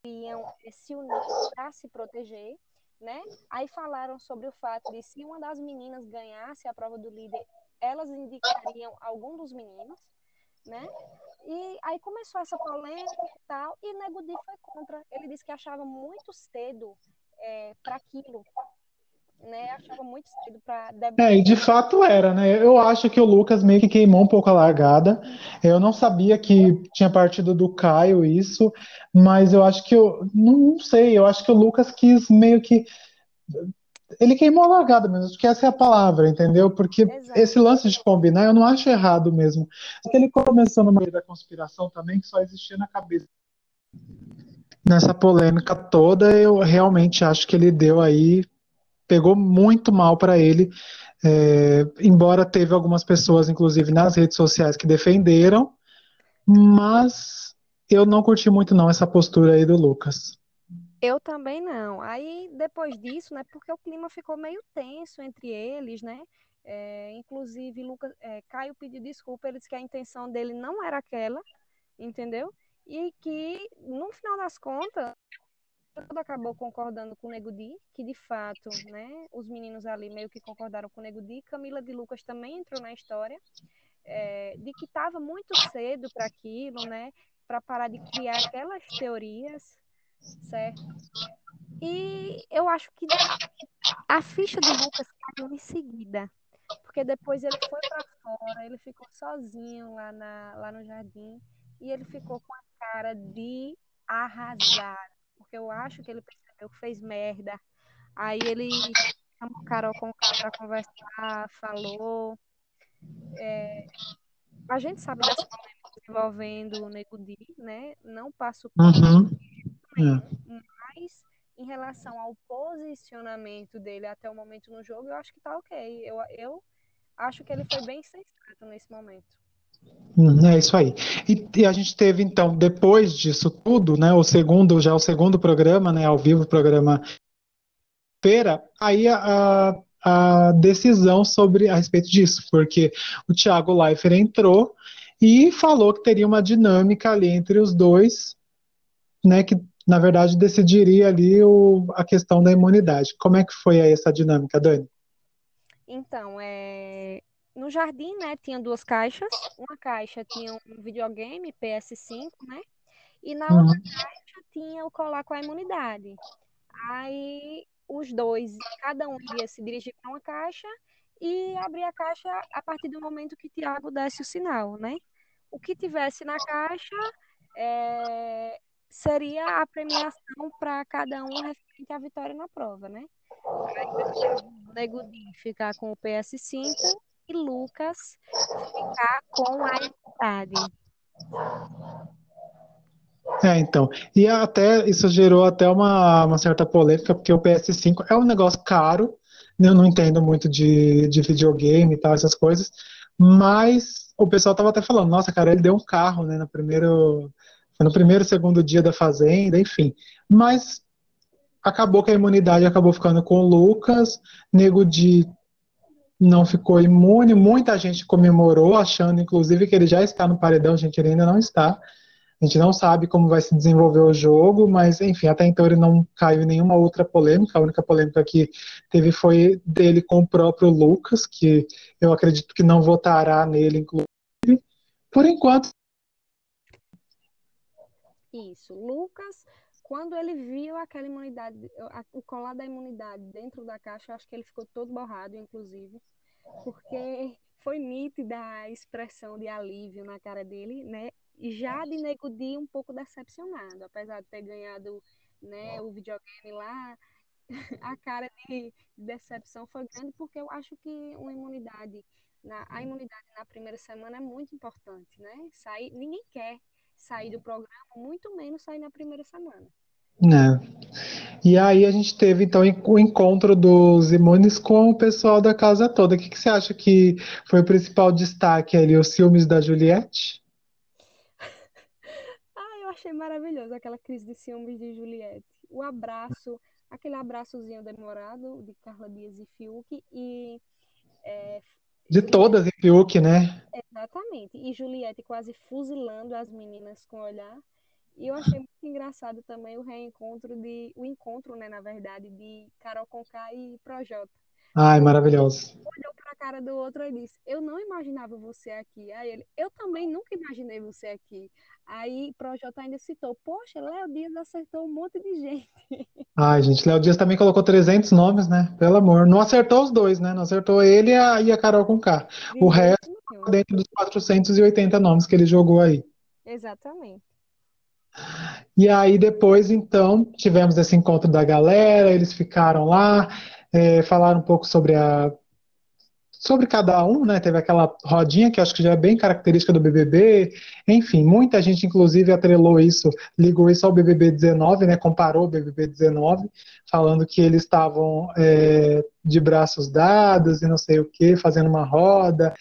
iam é, se unir para se proteger. Né? Aí falaram sobre o fato de se uma das meninas ganhasse a prova do líder, elas indicariam algum dos meninos, né? E aí começou essa polêmica e tal, e Nego Di foi contra. Ele disse que achava muito cedo é, para aquilo. Né, achava muito cedo para É, e de fato era, né? Eu acho que o Lucas meio que queimou um pouco a largada. Eu não sabia que tinha partido do Caio isso, mas eu acho que eu não sei, eu acho que o Lucas quis meio que ele queimou a largada mesmo, acho que essa é a palavra, entendeu? Porque Exato. esse lance de combinar eu não acho errado mesmo. Porque ele começou no meio da conspiração também, que só existia na cabeça. Nessa polêmica toda, eu realmente acho que ele deu aí, pegou muito mal para ele É, embora teve algumas pessoas, inclusive nas redes sociais, que defenderam, mas eu não curti muito não essa postura aí do Lucas. Eu também não. Aí depois disso, né, porque o clima ficou meio tenso entre eles, né? É, inclusive, Lucas, é, Caio pediu desculpa, ele disse que a intenção dele não era aquela, entendeu? E que, no final das contas, todo acabou concordando com o Nego Di, que de fato, né, os meninos ali meio que concordaram com o Nego Di. Camila de Lucas também entrou na história, é, de que estava muito cedo para aquilo, né, para parar de criar aquelas teorias, certo? E eu acho que a ficha do Lucas caiu em seguida, porque depois ele foi para fora, ele ficou sozinho lá, na, lá no jardim e ele ficou com a cara de arrasar, porque eu acho que ele percebeu que fez merda. Aí ele chamou o Carol com o cara para conversar, falou. É, a gente sabe das polêmicas envolvendo o Nego Di, né? Não passo por uhum. mas em relação ao posicionamento dele até o momento no jogo, eu acho que tá ok. Eu, eu acho que ele foi bem sensato nesse momento. Hum, é isso aí. E, e, a gente teve então, depois disso tudo, né, o segundo, já o segundo programa, né, ao vivo, programa feira, aí a, a decisão sobre a respeito disso, porque o Thiago Leifert entrou e falou que teria uma dinâmica ali entre os dois, né, que na verdade decidiria ali o, a questão da imunidade. Como é que foi aí essa dinâmica, Dani? Então, é, no jardim, né, tinha duas caixas. Uma caixa tinha um videogame PS5, né? E na uhum. outra caixa tinha o colar com a imunidade. Aí os dois, cada um ia se dirigir para uma caixa e abrir a caixa a partir do momento que Tiago desse o sinal, né? O que tivesse na caixa é, seria a premiação para cada um referente à vitória na prova, né? Aí, o Nego ficar com o PS5 e Lucas ficar com a imunidade. É, então. E até isso gerou até uma, uma certa polêmica, porque o PS5 é um negócio caro, né? eu não entendo muito de, de videogame e tal, essas coisas, mas o pessoal tava até falando, nossa, cara, ele deu um carro, né, no primeiro, no primeiro, segundo dia da Fazenda, enfim. Mas acabou que a imunidade acabou ficando com o Lucas, Nego de não ficou imune. Muita gente comemorou, achando inclusive que ele já está no paredão, gente, ele ainda não está. A gente não sabe como vai se desenvolver o jogo, mas enfim, até então ele não caiu em nenhuma outra polêmica. A única polêmica que teve foi dele com o próprio Lucas, que eu acredito que não votará nele, inclusive. Por enquanto. Isso. Lucas, quando ele viu aquela imunidade, o colar da imunidade dentro da caixa, eu acho que ele ficou todo borrado, inclusive, porque foi nítida a expressão de alívio na cara dele, né? E já de Nego Di um pouco decepcionado, apesar de ter ganhado né, o videogame lá, <laughs> a cara de decepção foi grande, porque eu acho que uma imunidade, na, a imunidade na primeira semana é muito importante, né? Sair, ninguém quer sair do programa, muito menos sair na primeira semana. É. E aí a gente teve então o encontro dos imunes com o pessoal da casa toda. O que, que você acha que foi o principal destaque ali? Os ciúmes da Juliette? <laughs> ah, eu achei maravilhoso aquela crise de ciúmes de Juliette. O abraço, aquele abraçozinho demorado de Carla Dias e Fiuk e é, de todas em Fiuk, né? Exatamente. E Juliette quase fuzilando as meninas com o olhar. E eu achei muito engraçado também o reencontro de. O encontro, né, na verdade, de Carol Conká e Projota. Ai, maravilhoso. Olhou pra cara do outro e disse: Eu não imaginava você aqui. Aí ele: Eu também nunca imaginei você aqui. Aí Projota ainda citou: Poxa, Léo Dias acertou um monte de gente. <laughs> Ai, gente, Léo Dias também colocou 300 nomes, né? Pelo amor. Não acertou os dois, né? Não acertou ele e a, e a Carol Conká. O resto, dentro dos 480 nomes que ele jogou aí. Exatamente. E aí depois, então, tivemos esse encontro da galera, eles ficaram lá, é, falaram um pouco sobre a sobre cada um, né? Teve aquela rodinha que acho que já é bem característica do BBB. Enfim, muita gente, inclusive, atrelou isso, ligou isso ao BBB 19, né? Comparou o BBB 19, falando que eles estavam é, de braços dados e não sei o que, fazendo uma roda.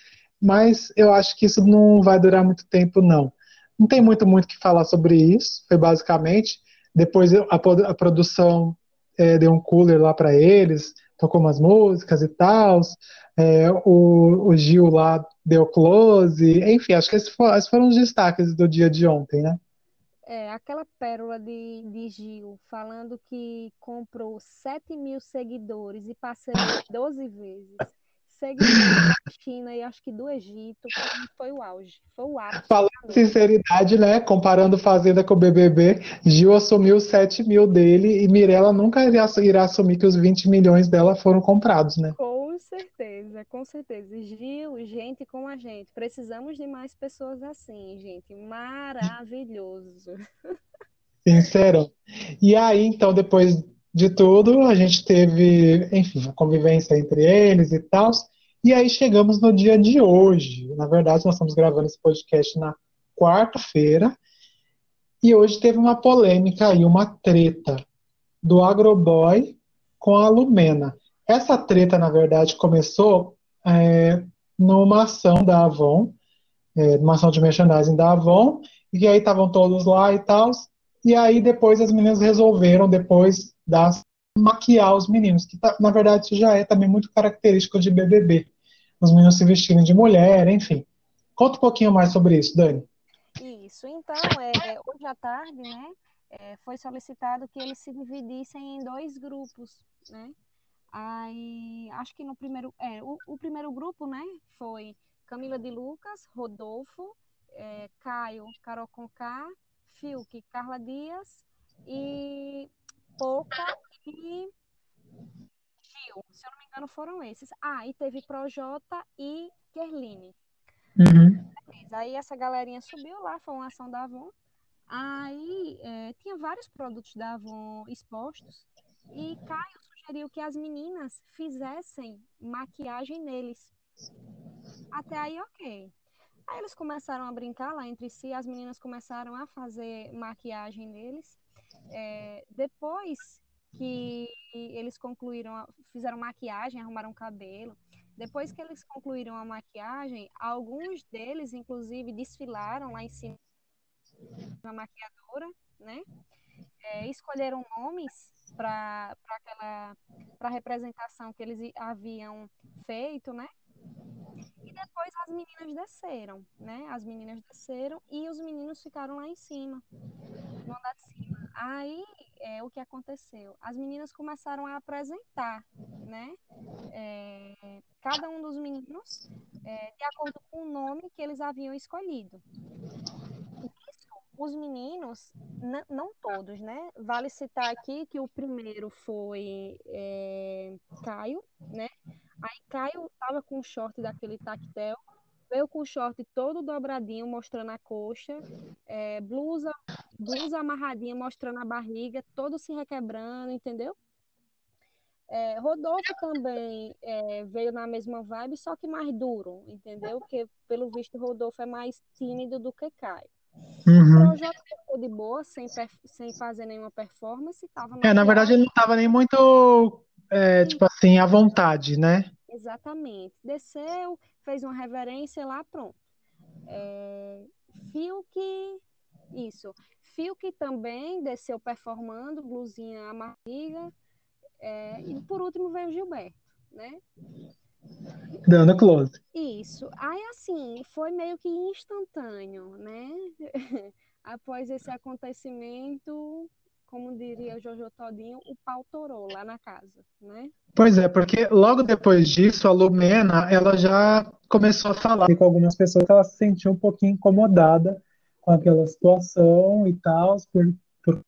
Mas eu acho que isso não vai durar muito tempo, não. Não tem muito muito que falar sobre isso. Foi basicamente depois a, a produção é, deu um cooler lá para eles, tocou umas músicas e tal. É, o, o, Gil lá deu close. Enfim, acho que esses foram, esses foram os destaques do dia de ontem, né? É, aquela pérola de, de Gil falando que comprou 7 mil seguidores e parcelou 12 vezes seguidores da China e acho que do Egito, foi o auge, foi o ápice. Falando sinceridade, né? Comparando Fazenda com o BBB, Gil assumiu 7 mil dele e Mirella nunca irá, irá assumir que os 20 milhões dela foram comprados, né? Com certeza, com certeza. Gil, gente como a gente. Precisamos de mais pessoas assim, gente. Maravilhoso. Sincero. E aí, então, depois de tudo, a gente teve, enfim, convivência entre eles e tal. E aí chegamos no dia de hoje. Na verdade, nós estamos gravando esse podcast na quarta-feira. E hoje teve uma polêmica e uma treta do Agroboy com a Lumena. Essa treta, na verdade, começou é, numa ação da Avon, é, numa ação de merchandising da Avon, e aí estavam todos lá e tal. E aí depois as meninas resolveram, depois das maquiar os meninos, que tá, na verdade isso já é também muito característico de BBB. Os meninos se vestirem de mulher, enfim. Conta um pouquinho mais sobre isso, Dani. Isso, então, é, hoje à tarde, né, é, foi solicitado que eles se dividissem em dois grupos, né? Aí, acho que no primeiro, é, o, o primeiro grupo, né, foi Camila de Lucas, Rodolfo, é, Caio, Carol Conká, Fiuk, Carla Dias e Poca e Gil. Se eu não me engano, foram esses. Ah, e teve Projota e Kerline. Uhum. Aí essa galerinha subiu lá, foi uma ação da Avon. Aí é, tinha vários produtos da Avon expostos. E Caio sugeriu que as meninas fizessem maquiagem neles. Até aí, ok. Aí eles começaram a brincar lá entre si, as meninas começaram a fazer maquiagem neles. É, depois que eles concluíram, fizeram maquiagem, arrumaram cabelo, depois que eles concluíram a maquiagem, alguns deles, inclusive, desfilaram lá em cima da maquiadora, né? É, escolheram nomes para aquela para representação que eles haviam feito, né? Depois as meninas desceram, né? As meninas desceram e os meninos ficaram lá em cima, no andar de cima. Aí, é, o que aconteceu? As meninas começaram a apresentar, né? É, cada um dos meninos é, de acordo com o nome que eles haviam escolhido. Isso, os meninos, não todos, né? Vale citar aqui que o primeiro foi é, Caio, né? Aí Caio estava com o short daquele tactel, veio com o short todo dobradinho, mostrando a coxa, é, blusa, blusa amarradinha, mostrando a barriga, todo se requebrando, entendeu? É, Rodolfo também é, veio na mesma vibe, só que mais duro, entendeu? Porque, pelo visto, Rodolfo é mais tímido do que Caio. Uhum. O projeto ficou de boa, sem, sem fazer nenhuma performance. Tava é, na verdade, ele não estava nem muito, é, tipo assim, à vontade, né? Exatamente. Desceu, fez uma reverência lá, pronto. É, Fiuk, isso. Fiuk também desceu performando, blusinha amarga. É, e por último veio Gilberto, né? Dando close. Isso. Aí, assim, foi meio que instantâneo, né? <laughs> Após esse acontecimento, como diria o Jojo Todinho, o pau torou lá na casa, né? Pois é, porque logo depois disso, a Lumena, ela já começou a falar com algumas pessoas que ela se sentiu um pouquinho incomodada com aquela situação e tal, por, por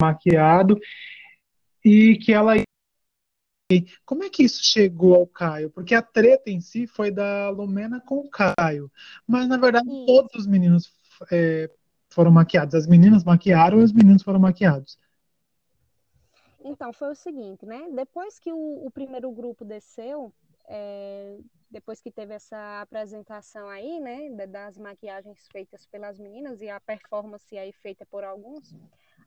maquiado, e que ela como é que isso chegou ao Caio? Porque a treta em si foi da Lumena com o Caio. Mas, na verdade, todos os meninos é, foram maquiados. As meninas maquiaram e os meninos foram maquiados. Então, foi o seguinte, né? Depois que o, o primeiro grupo desceu, é, depois que teve essa apresentação aí, né, das maquiagens feitas pelas meninas e a performance aí feita por alguns,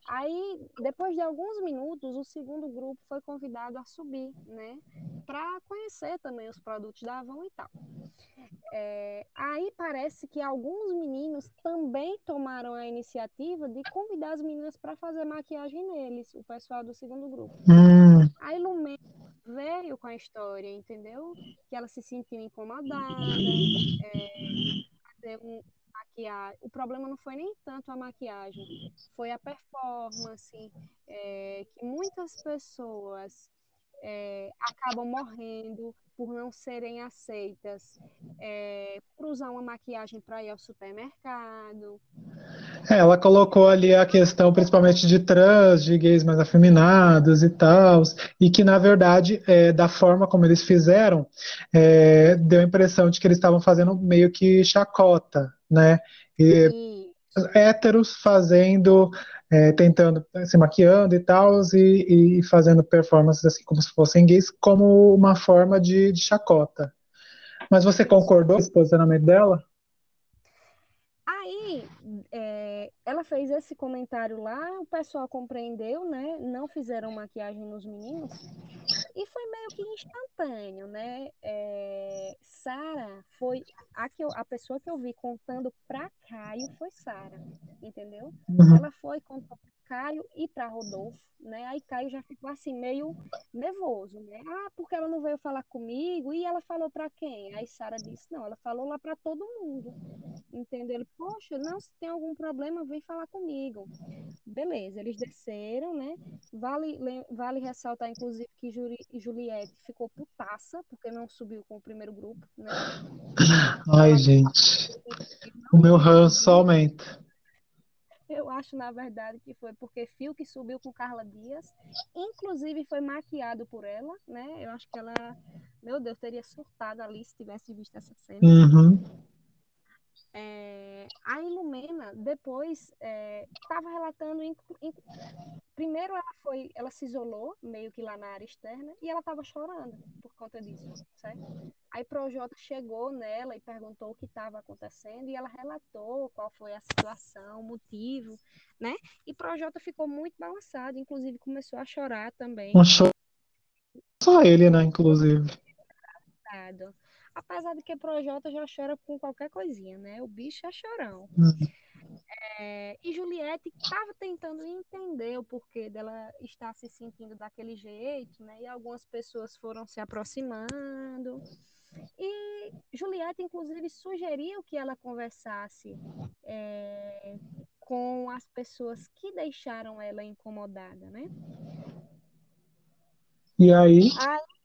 aí depois de alguns minutos o segundo grupo foi convidado a subir, né, para conhecer também os produtos da Avon e tal. É, aí parece que alguns meninos também tomaram a iniciativa de convidar as meninas para fazer maquiagem neles, o pessoal do segundo grupo. Hum. Aí Lumena veio com a história, entendeu? Que ela se sentiu incomodada, é, um, maquiagem. O problema não foi nem tanto a maquiagem, foi a performance, é, que muitas pessoas é, acabam morrendo por não serem aceitas, é, por usar uma maquiagem para ir ao supermercado. É, ela colocou ali a questão principalmente de trans, de gays mais afeminados e tal, e que na verdade, é, da forma como eles fizeram, é, deu a impressão de que eles estavam fazendo meio que chacota, né? E, e... héteros fazendo é, tentando, se maquiando e tal, e, e, fazendo performances assim como se fossem gays, como uma forma de, de chacota. Mas você concordou com esse posicionamento dela? Aí, é, ela fez esse comentário lá, o pessoal compreendeu, né? Não fizeram maquiagem nos meninos. E foi meio que instantâneo, né? É, Sara foi a, que eu, a pessoa que eu vi contando para Caio foi Sara, entendeu? Uhum. Ela foi contou para Caio e para Rodolfo, né? Aí Caio já ficou assim meio nervoso, né? Ah, porque ela não veio falar comigo e ela falou para quem? Aí Sara disse não, ela falou lá para todo mundo, entendeu? Poxa, não se tem algum problema vem falar comigo. Beleza, eles desceram, né? Vale vale ressaltar inclusive que Juliette ficou putaça porque não subiu com o primeiro grupo, né? Ai, gente. O meu ranço aumenta. Eu acho, na verdade, que foi porque que subiu com Carla Dias, inclusive foi maquiado por ela, né? Eu acho que ela, meu Deus, teria surtado ali se tivesse visto essa cena. Uhum. É, a Ilumena depois estava é, relatando em, em, primeiro ela foi ela se isolou meio que lá na área externa e ela estava chorando por conta disso certo aí Projota chegou nela e perguntou o que estava acontecendo e ela relatou qual foi a situação o motivo né e Projota ficou muito balançado inclusive começou a chorar também só ele né inclusive Apesar de que Projota já chora com qualquer coisinha, né? O bicho é chorão. Uhum. É, e Juliette estava tentando entender o porquê dela estar se sentindo daquele jeito, né? E algumas pessoas foram se aproximando. E Juliette, inclusive, sugeriu que ela conversasse é, com as pessoas que deixaram ela incomodada, né? E aí? Aí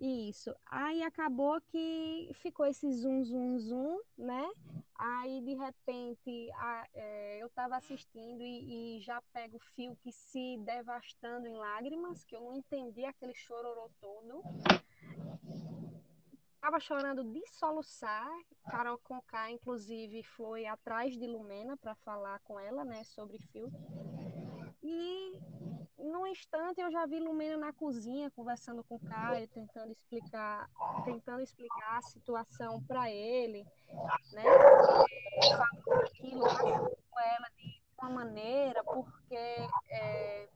isso. Aí acabou que ficou esse zoom, zoom, zoom, né? Aí, de repente, a, é, eu estava assistindo e, e, já pego o fio que se devastando em lágrimas, que eu não entendi aquele chororô todo. Tava chorando de soluçar. Carol Conká, inclusive, foi atrás de Lumena para falar com ela, né, sobre fio. E num instante eu já vi Lumena na cozinha conversando com o Caio, tentando explicar, tentando explicar a situação para ele, né? Falando aquilo, com ela de uma maneira, porque é,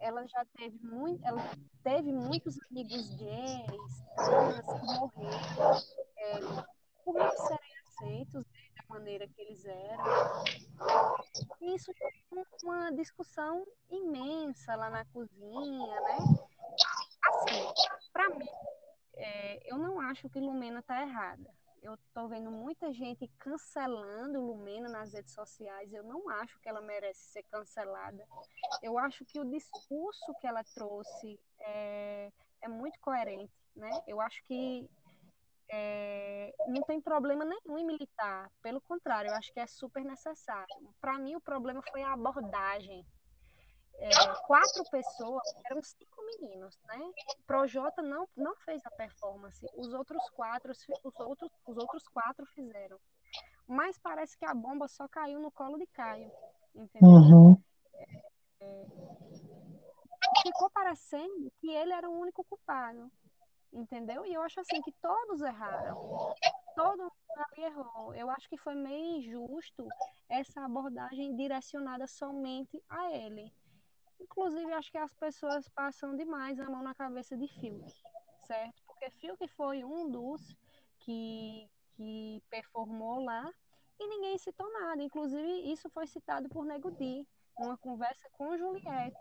ela já teve muito, ela teve muitos amigos gays, trans que morreram é, por não serem aceitos né, maneira que eles eram. Isso foi uma discussão imensa lá na cozinha, né? Assim, para mim, é, eu não acho que Lumena está errada. Eu estou vendo muita gente cancelando Lumena nas redes sociais. Eu não acho que ela merece ser cancelada. Eu acho que o discurso que ela trouxe é, é muito coerente, né? Eu acho que é, não tem problema nenhum em militar. Pelo contrário, eu acho que é super necessário. Para mim, o problema foi a abordagem. É, quatro pessoas, eram cinco meninos, né? Projota não, não fez a performance, os outros quatro, os outros, os outros quatro fizeram. Mas parece que a bomba só caiu no colo de Caio, entendeu? Uhum. É, ficou parecendo que ele era o único culpado entendeu? E eu acho assim que todos erraram. Todo mundo ali errou. Eu acho que foi meio injusto essa abordagem direcionada somente a ele. Inclusive, acho que as pessoas passam demais a mão na cabeça de Fiuk, certo? Porque Fiuk foi um dos que, que performou lá e ninguém citou nada. Inclusive, isso foi citado por Nego Di, numa conversa com Juliette.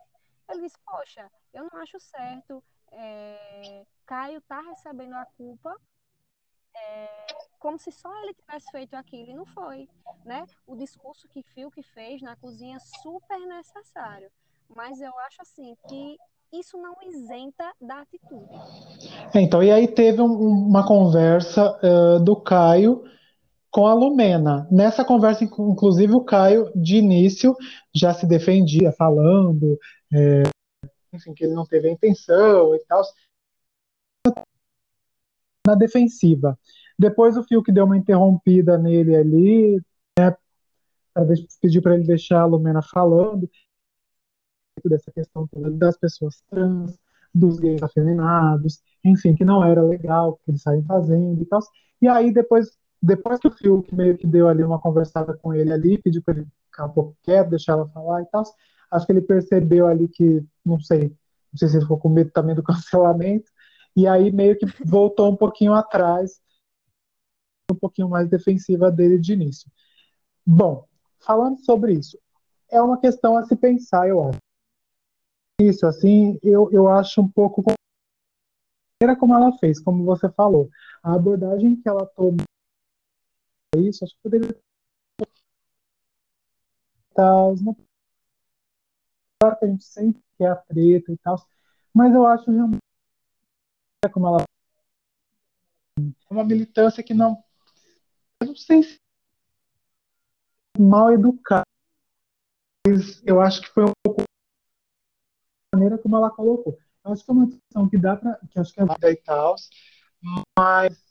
Ele disse, poxa, eu não acho certo, é, Caio tá recebendo a culpa é, como se só ele tivesse feito aquilo e não foi, né? O discurso que Fiuk fez na cozinha é super necessário, mas eu acho assim que isso não isenta da atitude. Então, e aí teve um, uma conversa uh, do Caio com a Lumena. Nessa conversa, inclusive, o Caio, de início, já se defendia, falando, é, enfim, que ele não teve a intenção e tal. Na defensiva. Depois o Fiuk deu uma interrompida nele ali, né, pediu para ele deixar a Lumena falando dessa questão das pessoas trans, dos gays afeminados, enfim, que não era legal, que eles saem fazendo e tal. E aí depois depois que o Fiuk meio que deu ali uma conversada com ele ali, pediu para ele ficar um pouco quieto, deixar ela falar e tal, acho que ele percebeu ali que, não sei, não sei se ele ficou com medo também do <laughs> cancelamento, e aí meio que voltou um pouquinho atrás, um pouquinho mais defensiva dele de início. Bom, falando sobre isso, é uma questão a se pensar, eu acho. Isso, assim, eu, eu acho um pouco maneira como ela fez, como você falou, a abordagem que ela tomou isso, acho que poderia tal, não claro que a gente sempre quer a treta e tal, mas eu acho realmente como ela é uma militância que não eu não sei se mal educada mas eu acho que foi um pouco a maneira como ela colocou. Eu acho que é uma discussão que dá para que acho que é válida e tal mas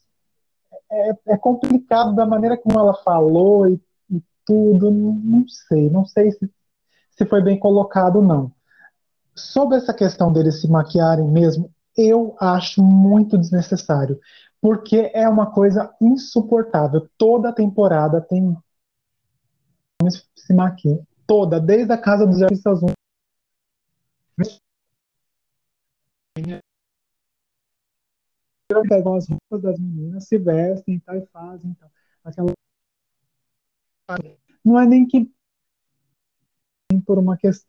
é, é, complicado da maneira como ela falou e, e tudo, não sei, não sei se, se foi bem colocado não. Sobre essa questão deles se maquiarem mesmo, eu acho muito desnecessário, porque é uma coisa insuportável. Toda temporada tem se maquiam, toda, desde a casa dos artistas pegam as roupas das meninas, se vestem tal, e fazem tal. Aquela... Não é nem que por uma questão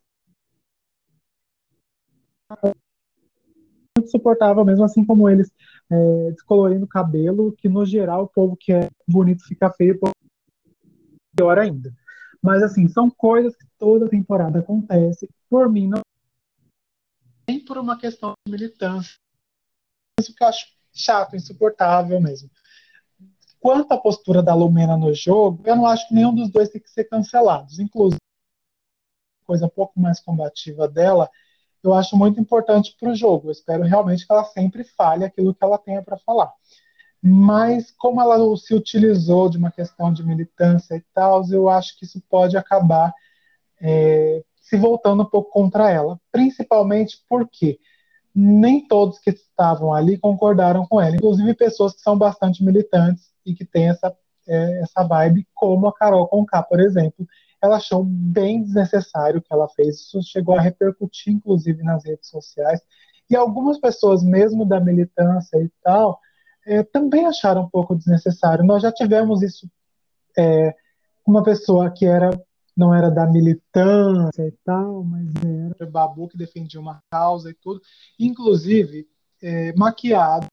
suportável mesmo, assim como eles é, descolorindo o cabelo, que no geral o povo que é bonito fica feio, pior ainda. Mas assim, são coisas que toda temporada acontece. Por mim, não nem por uma questão de militância. Isso que eu acho chato, insuportável mesmo. Quanto à postura da Lumena no jogo, eu não acho que nenhum dos dois tem que ser cancelados. Inclusive, coisa um pouco mais combativa dela, eu acho muito importante para o jogo. Eu espero realmente que ela sempre fale aquilo que ela tenha para falar. Mas como ela se utilizou de uma questão de militância e tal, eu acho que isso pode acabar é, se voltando um pouco contra ela. Principalmente porque nem todos que estavam ali concordaram com ela, inclusive pessoas que são bastante militantes e que têm essa, é, essa vibe, como a Carol Conká, por exemplo. Ela achou bem desnecessário o que ela fez, isso chegou a repercutir, inclusive, nas redes sociais. E algumas pessoas, mesmo da militância e tal, é, também acharam um pouco desnecessário. Nós já tivemos isso é, uma pessoa que era não era da militância e tal, mas era Babu que defendia uma causa e tudo, inclusive é, maquiado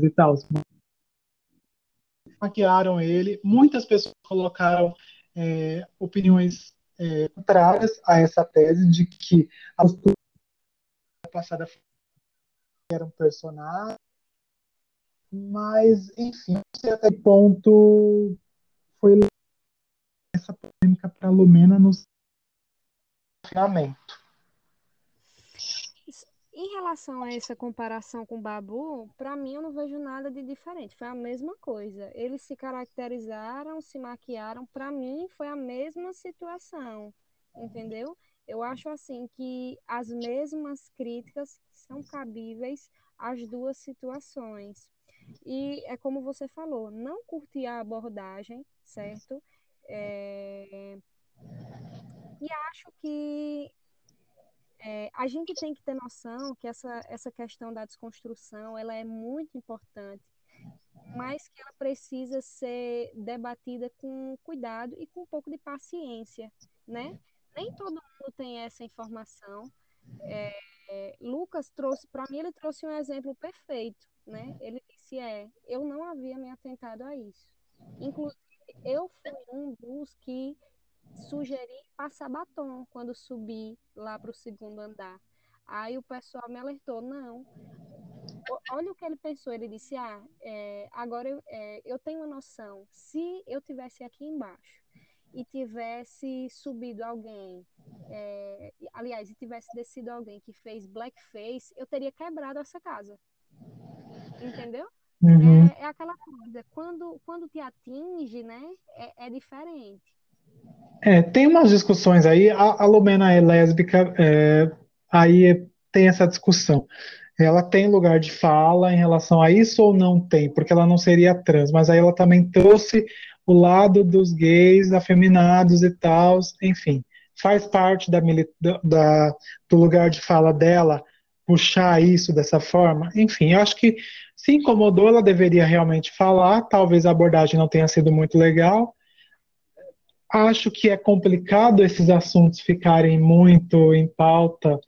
e tal. Maquiaram ele, muitas pessoas colocaram é, opiniões é, contrárias a essa tese de que a passada era um personagem. Mas, enfim, não sei até que ponto foi essa polêmica para Lumena no finamento. Relação a essa comparação com o Babu, para mim eu não vejo nada de diferente. Foi a mesma coisa. Eles se caracterizaram, se maquiaram. Para mim foi a mesma situação, entendeu? eu acho assim que as mesmas críticas são cabíveis às duas situações. E é como você falou, não curtir a abordagem, certo? É... E acho que é, a gente tem que ter noção que essa, essa questão da desconstrução ela é muito importante, mas que ela precisa ser debatida com cuidado e com um pouco de paciência, né? Nem todo mundo tem essa informação. É, é, Lucas trouxe, para mim, ele trouxe um exemplo perfeito, né? Ele disse, é, eu não havia me atentado a isso. Inclusive, eu fui um dos que sugeri passar batom quando subi lá para o segundo andar. Aí o pessoal me alertou, não. Olha o que ele pensou, ele disse, ah, é, agora eu, é, eu tenho uma noção, se eu tivesse aqui embaixo e tivesse subido alguém, é, aliás, e tivesse descido alguém que fez blackface, eu teria quebrado essa casa. Entendeu? Uhum. É, é, aquela coisa, quando, quando te atinge, né, é, é diferente. É, tem umas discussões aí, a, a Lumena é lésbica, é, aí tem essa discussão. Ela tem lugar de fala em relação a isso ou não tem? Porque ela não seria trans, mas aí ela também trouxe o lado dos gays, afeminados e tal, enfim, faz parte da, da, do lugar de fala dela puxar isso dessa forma. Enfim, eu acho que se incomodou, ela deveria realmente falar. Talvez a abordagem não tenha sido muito legal, acho que é complicado esses assuntos ficarem muito em pauta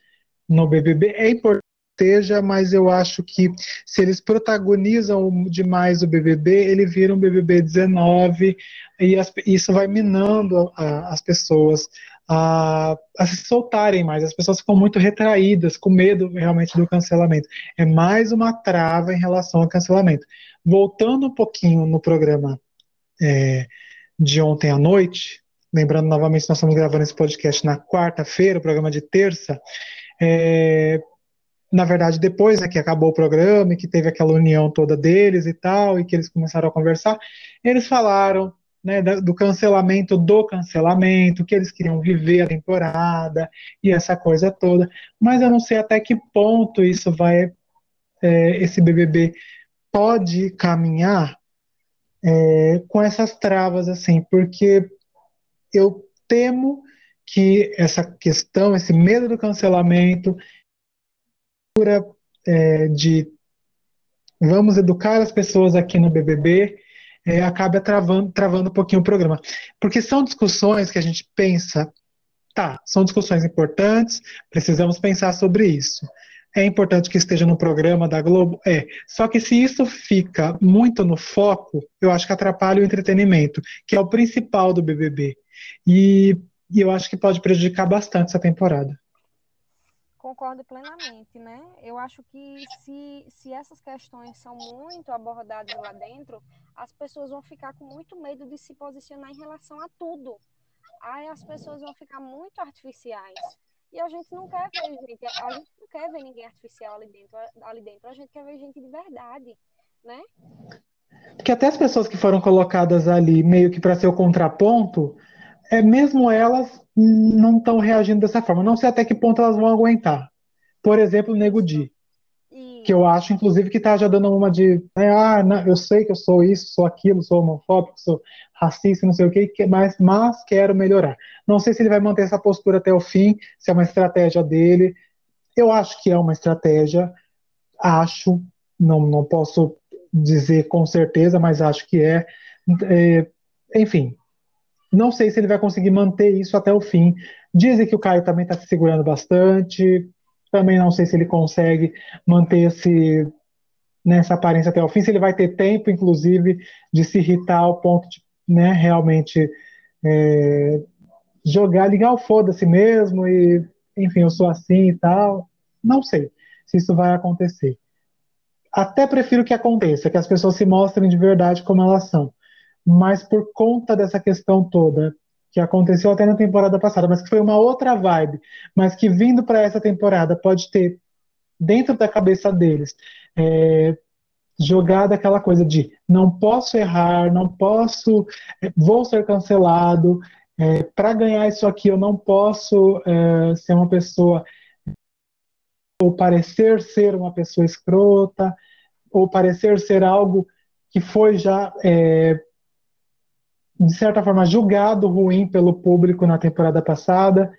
no BBB. É importante seja, mas eu acho que se eles protagonizam demais o BBB, ele vira um BBB 19 e as, isso vai minando a, as pessoas a, a, se soltarem mais. As pessoas ficam muito retraídas, com medo realmente do cancelamento. É mais uma trava em relação ao cancelamento. Voltando um pouquinho no programa é, de ontem à noite, lembrando novamente, nós estamos gravando esse podcast na quarta-feira, o programa de terça, é, na verdade, depois né, que acabou o programa e que teve aquela união toda deles e tal, e que eles começaram a conversar, eles falaram né, do cancelamento do cancelamento, que eles queriam viver a temporada e essa coisa toda, mas eu não sei até que ponto isso vai, é, esse BBB pode caminhar é, com essas travas, assim, porque eu temo que essa questão, esse medo do cancelamento, é, de vamos educar as pessoas aqui no BBB, é, acaba travando, travando um pouquinho o programa. Porque são discussões que a gente pensa, tá, são discussões importantes, precisamos pensar sobre isso. É importante que esteja no programa da Globo? É. Só que se isso fica muito no foco, eu acho que atrapalha o entretenimento, que é o principal do BBB. E, e eu acho que pode prejudicar bastante essa temporada. Concordo plenamente, né? Eu acho que se, se essas questões são muito abordadas lá dentro, as pessoas vão ficar com muito medo de se posicionar em relação a tudo. Aí as pessoas vão ficar muito artificiais. E a gente não quer ver gente, a gente não quer ver ninguém artificial ali dentro, ali dentro. A gente quer ver gente de verdade, né? Que até as pessoas que foram colocadas ali meio que para ser o contraponto, é mesmo elas não estão reagindo dessa forma. Não sei até que ponto elas vão aguentar. Por exemplo, o Nego Di, que eu acho, inclusive, que está já dando uma de, né, ah, não, eu sei que eu sou isso, sou aquilo, sou homofóbico, sou racista, não sei o que, mas, mas quero melhorar. Não sei se ele vai manter essa postura até o fim, se é uma estratégia dele. Eu acho que é uma estratégia, acho, não, não posso dizer com certeza, mas acho que é. é enfim, não sei se ele vai conseguir manter isso até o fim. Dizem que o Caio também está se segurando bastante, também não sei se ele consegue manter esse, nessa aparência até o fim, se ele vai ter tempo, inclusive, de se irritar ao ponto de né, realmente é, jogar, ligar o foda-se mesmo e, enfim, eu sou assim e tal. Não sei se isso vai acontecer. Até prefiro que aconteça, que as pessoas se mostrem de verdade como elas são. Mas por conta dessa questão toda que aconteceu até na temporada passada, mas que foi uma outra vibe, mas que vindo para essa temporada pode ter dentro da cabeça deles é, jogado aquela coisa de não posso errar, não posso, é, vou ser cancelado É, Para ganhar isso aqui, eu não posso é, ser uma pessoa ou parecer ser uma pessoa escrota, ou parecer ser algo que foi já, é, de certa forma, julgado ruim pelo público na temporada passada.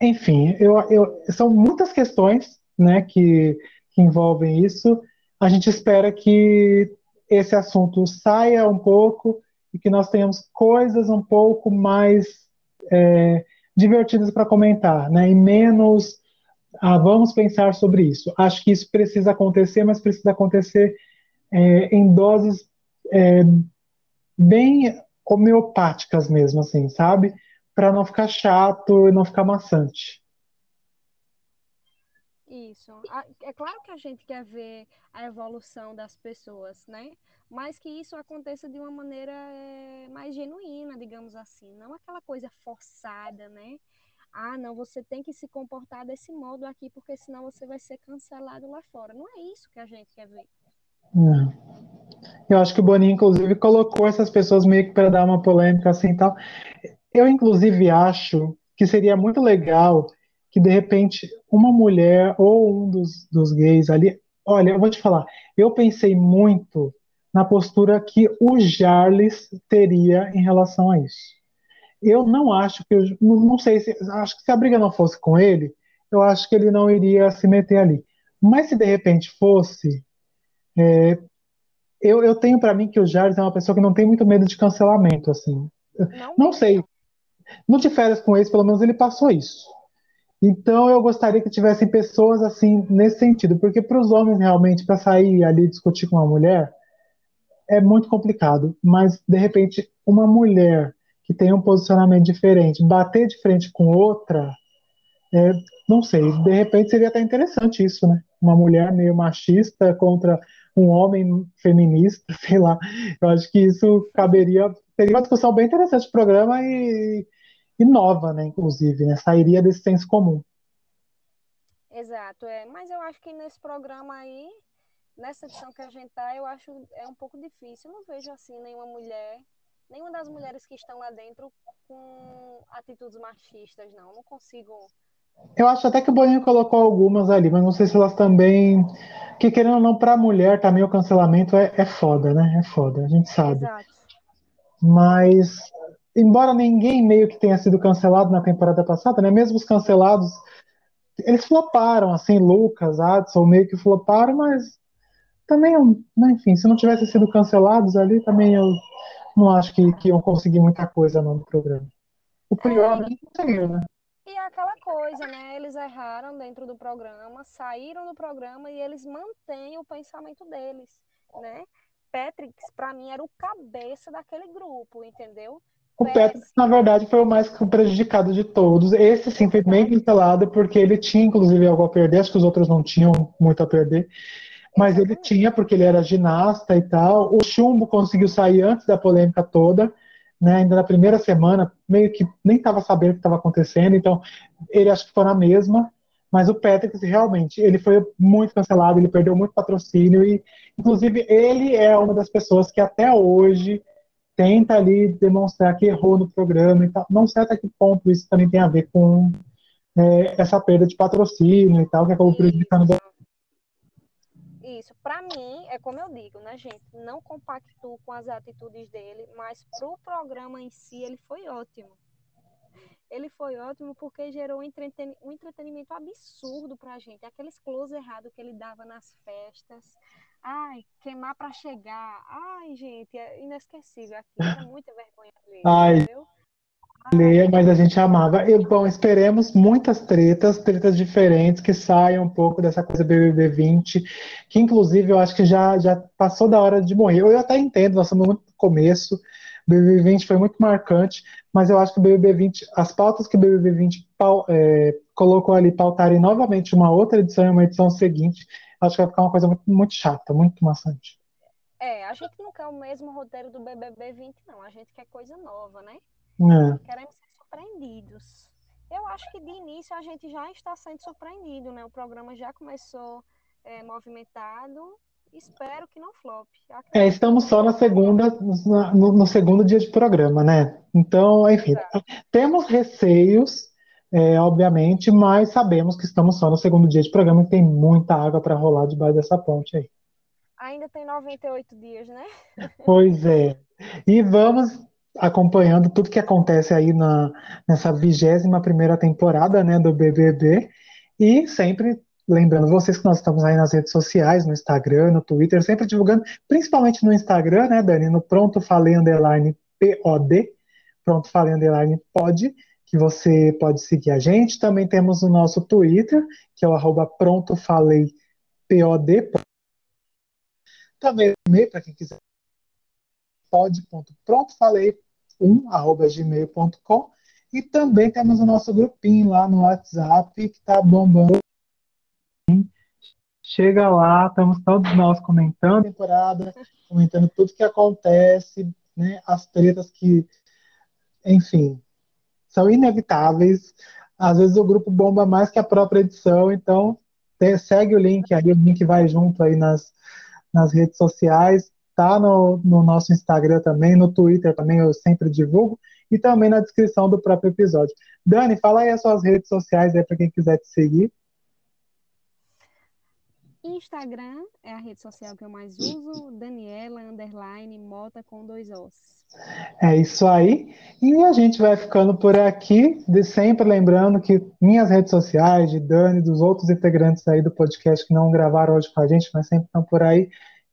Enfim, eu, eu, são muitas questões né, que, que envolvem isso. A gente espera que esse assunto saia um pouco e que nós tenhamos coisas um pouco mais é, divertidas para comentar, né? E menos, ah, vamos pensar sobre isso. Acho que isso precisa acontecer, mas precisa acontecer é, em doses é, bem homeopáticas mesmo, assim, sabe? Para não ficar chato e não ficar maçante. Isso. É claro que a gente quer ver a evolução das pessoas, né? Mas que isso aconteça de uma maneira é, mais genuína, digamos assim. Não aquela coisa forçada, né? Ah, não, você tem que se comportar desse modo aqui, porque senão você vai ser cancelado lá fora. Não é isso que a gente quer ver. É. Eu acho que o Boninho, inclusive, colocou essas pessoas meio que para dar uma polêmica assim e tal. Eu, inclusive, acho que seria muito legal que de repente uma mulher ou um dos, dos gays ali. Olha, eu vou te falar, eu pensei muito na postura que o Jarles teria em relação a isso. Eu não acho que, eu, não sei se, acho que se a briga não fosse com ele, eu acho que ele não iria se meter ali. Mas se de repente fosse, é, eu, eu tenho para mim que o Jarles é uma pessoa que não tem muito medo de cancelamento, assim. Não, não sei. No de férias com eles, pelo menos ele passou isso. Então eu gostaria que tivessem pessoas assim nesse sentido, porque para os homens realmente para sair ali discutir com uma mulher é muito complicado, mas de repente uma mulher que tem um posicionamento diferente, bater de frente com outra, é, não sei, de repente seria até interessante isso, né? Uma mulher meio machista contra um homem feminista, <laughs> sei lá. Eu acho que isso caberia, seria uma discussão bem interessante do programa e e nova, né, inclusive, né? Sairia desse senso comum. Exato, é. Mas eu acho que nesse programa aí, nessa edição que a gente tá, eu acho é um pouco difícil. Eu não vejo assim nenhuma mulher, nenhuma das mulheres que estão lá dentro com atitudes machistas, não. Não consigo. Eu acho até que o Boninho colocou algumas ali, mas não sei se elas também. Que querendo ou não, para a mulher também o cancelamento é, é foda, né? É foda, a gente sabe. Exato. Mas embora ninguém meio que tenha sido cancelado na temporada passada, né? Mesmo os cancelados, eles floparam, assim, Lucas, Adson, meio que floparam, mas também, né, enfim, se não tivessem sido cancelados ali, também eu não acho que, que iam conseguir muita coisa no programa. O pior é, conseguiu, né? Coisa, né? Eles erraram dentro do programa, saíram do programa e eles mantêm o pensamento deles, né? Patrick, para mim, era o cabeça daquele grupo, entendeu? O Petros, na verdade, foi o mais prejudicado de todos. Esse sim foi bem cancelado, porque ele tinha, inclusive, algo a perder. Acho que os outros não tinham muito a perder. Mas ele tinha, porque ele era ginasta e tal. O Chumbo conseguiu sair antes da polêmica toda, né? ainda na primeira semana, meio que nem estava sabendo o que estava acontecendo. Então, ele acho que foi na mesma. Mas o Patrick, realmente, ele foi muito cancelado, ele perdeu muito patrocínio. E, inclusive, ele é uma das pessoas que até hoje tenta ali demonstrar que errou no programa e tal. Não sei até que ponto isso também tem a ver com é, essa perda de patrocínio e tal, que acabou prejudicando. Isso, para mim, é como eu digo, né, gente? Não compacto com as atitudes dele, mas pro programa em si ele foi ótimo. Ele foi ótimo porque gerou um, entreten um entretenimento absurdo pra gente. Aqueles close errados que ele dava nas festas, Ai, queimar para chegar. Ai, gente, é inesquecível aqui. É muita vergonha ler, Ai. entendeu? Leia, mas a gente amava. E, bom, esperemos muitas tretas, tretas diferentes, que saiam um pouco dessa coisa BBB 20, que inclusive eu acho que já, já passou da hora de morrer. Eu até entendo, nós estamos muito no começo, BBB 20 foi muito marcante, mas eu acho que o BBB 20, as pautas que o BBB 20 é, colocou ali pautarem novamente uma outra edição e uma edição seguinte, acho que vai ficar uma coisa muito, muito chata, muito maçante. É, a gente não quer o mesmo roteiro do BBB 20, não. A gente quer coisa nova, né? É. Queremos ser surpreendidos. Eu acho que de início a gente já está sendo surpreendido, né? O programa já começou é, movimentado. Espero que não flop. É, estamos só na segunda, no, no, segundo dia de programa, né? Então, enfim, temos receios, é, obviamente, mas sabemos que estamos só no segundo dia de programa e tem muita água para rolar debaixo dessa ponte aí. Ainda tem 98 dias, né? Pois é. E vamos acompanhando tudo que acontece aí na, nessa vigésima primeira temporada né, do BBB e sempre lembrando vocês que nós estamos aí nas redes sociais, no Instagram, no Twitter, sempre divulgando, principalmente no Instagram, né, Dani, no Pronto Falei Underline POD, Pronto Falei Underline POD, que você pode seguir a gente. Também temos o nosso Twitter, que é o arroba Pronto Falei POD. Também e-mail para quem quiser pod.prontofalei1 arroba gmail.com e também temos o nosso grupinho lá no WhatsApp que está bombando. Chega lá, estamos todos nós comentando. A temporada, comentando tudo que acontece, né, as tretas que, enfim, são inevitáveis. Às vezes o grupo bomba mais que a própria edição, então segue o link aí, o link vai junto aí nas, nas redes sociais, tá no, no nosso Instagram também, no Twitter também eu sempre divulgo, e também na descrição do próprio episódio. Dani, fala aí as suas redes sociais aí para quem quiser te seguir. Instagram é a rede social que eu mais uso, Daniela underline Mota com dois ossos. É isso aí. E a gente vai ficando por aqui, de sempre lembrando que minhas redes sociais, de Dani, dos outros integrantes aí do podcast que não gravaram hoje com a gente, mas sempre estão por aí,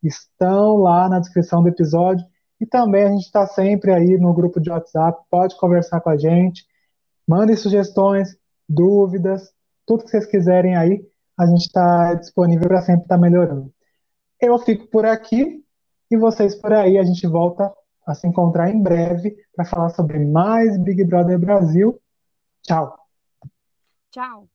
estão lá na descrição do episódio. E também a gente está sempre aí no grupo de WhatsApp, pode conversar com a gente, mandem sugestões, dúvidas, tudo que vocês quiserem aí a gente está disponível para sempre estar tá melhorando. Eu fico por aqui e vocês por aí. A gente volta a se encontrar em breve para falar sobre mais Big Brother Brasil. Tchau. Tchau.